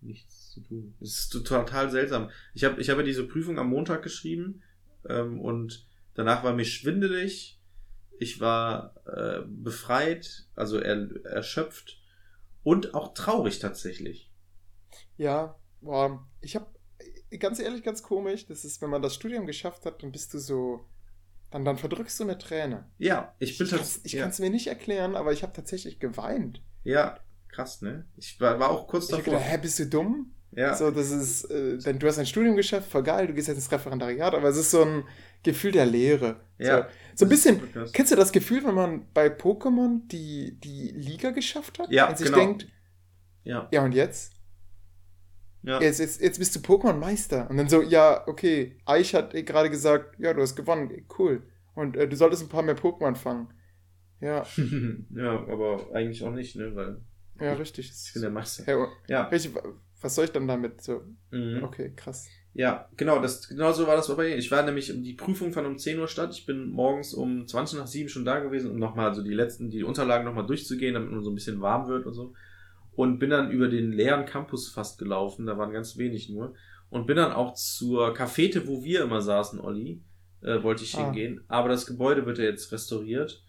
nichts zu tun. Es ist total seltsam. Ich habe ich hab ja diese Prüfung am Montag geschrieben ähm, und danach war mir schwindelig. Ich war äh, befreit, also er, erschöpft und auch traurig tatsächlich. Ja, boah, ich habe ganz ehrlich ganz komisch, das ist, wenn man das Studium geschafft hat, dann bist du so, dann, dann verdrückst du eine Träne. Ja, ich bin Ich kann's- tats- ich ja. kann es mir nicht erklären, aber ich habe tatsächlich geweint. ja, krass, ne? Ich war, war auch kurz Ich davor. gedacht, hä, bist du dumm? Ja, So, das ist, äh, denn du hast ein Studium geschafft, voll geil, du gehst jetzt ins Referendariat, aber es ist so ein Gefühl der Leere. Ja. So, so ein bisschen, kennst du das Gefühl, wenn man bei Pokémon die, die Liga geschafft hat? Ja, und sich genau. denkt, Ja, ja und jetzt? ja. Jetzt, jetzt, jetzt bist du Pokémon-Meister. Und dann so, ja, okay, Eich hat eh gerade gesagt, ja, du hast gewonnen, cool. Und äh, du solltest ein paar mehr Pokémon fangen. Ja, ja, aber eigentlich auch nicht, ne? Weil ja, richtig. ich bin der Meister. ja, Ja. Was soll ich dann damit? So, Mhm. okay, krass. Ja, genau, das, genau so war das bei mir. Ich war nämlich, die Prüfung fand um 10 Uhr statt. Ich bin morgens um 20 nach 7 schon da gewesen, um nochmal so die letzten, die Unterlagen nochmal durchzugehen, damit man so ein bisschen warm wird und so. Und bin dann über den leeren Campus fast gelaufen, da waren ganz wenig nur. Und bin dann auch zur Cafete, wo wir immer saßen, Olli, äh, wollte ich Ah. hingehen. Aber das Gebäude wird ja jetzt restauriert.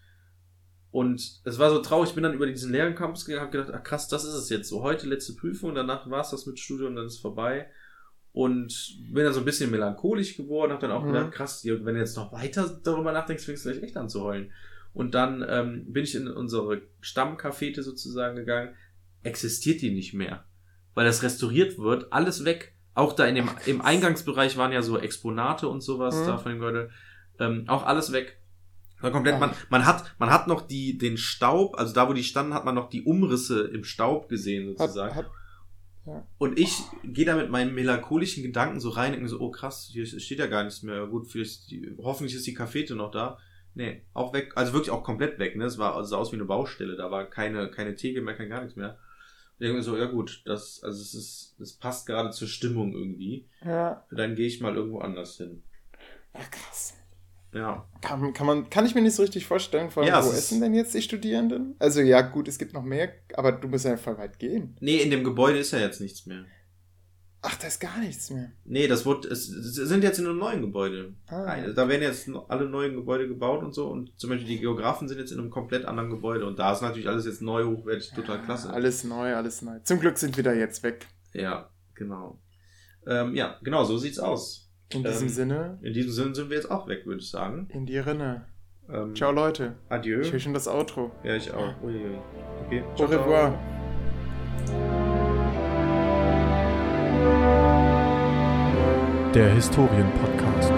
Und es war so traurig, ich bin dann über diesen leeren Campus gegangen, habe gedacht, ach krass, das ist es jetzt. So heute letzte Prüfung, danach war es das mit Studium, dann ist es vorbei. Und bin dann so ein bisschen melancholisch geworden, habe dann auch Mhm. gedacht, krass, wenn du jetzt noch weiter darüber nachdenkst, fängst du gleich echt an zu heulen. Und dann ähm, bin ich in unsere Stammcafete sozusagen gegangen, existiert die nicht mehr. Weil das restauriert wird, alles weg. Auch da in dem, im Eingangsbereich waren ja so Exponate und sowas Mhm. da von dem Gebäude. Ähm, auch alles weg. War komplett, man, man hat, man hat noch die, den Staub, also da, wo die standen, hat man noch die Umrisse im Staub gesehen, Hat, sozusagen. hat, Und ich gehe da mit meinen melancholischen Gedanken so rein und denke so, oh krass, hier steht ja gar nichts mehr. Gut, vielleicht hoffentlich ist die Cafete noch da. Nee, auch weg, also wirklich auch komplett weg, ne? Es war, also sah aus wie eine Baustelle, da war keine, keine Theke mehr, kein gar nichts mehr. Und ich denke mir so, ja gut, das, also es ist, das passt gerade zur Stimmung irgendwie. ja, Dann gehe ich mal irgendwo anders hin. ja, krass. Ja. Kann, kann, man, kann ich mir nicht so richtig vorstellen, vor allem, Ja, wo essen denn jetzt die Studierenden? Also ja, gut, es gibt noch mehr, aber du musst ja voll weit gehen. Nee, in dem Gebäude ist ja jetzt nichts mehr. Ach, da ist gar nichts mehr. Nee, das wird, es, es sind jetzt in einem neuen Gebäude. Ah. Da werden jetzt alle neuen Gebäude gebaut und so. Und zum Beispiel die Geografen sind jetzt in einem komplett anderen Gebäude. Und da ist natürlich alles jetzt neu, hochwertig, total klasse. Alles neu, alles neu. Zum Glück sind wir da jetzt weg. Ja, genau. Ähm, ja, genau, so sieht's aus. In diesem Ähm, Sinne, In diesem Sinne sind wir jetzt auch weg, würde ich sagen. in die Rinne. Ähm, Ciao, Leute. Adieu. Ich höre schon das Outro. Ja, ich auch. Uiuiui. Okay. Au revoir. Der Historienpodcast.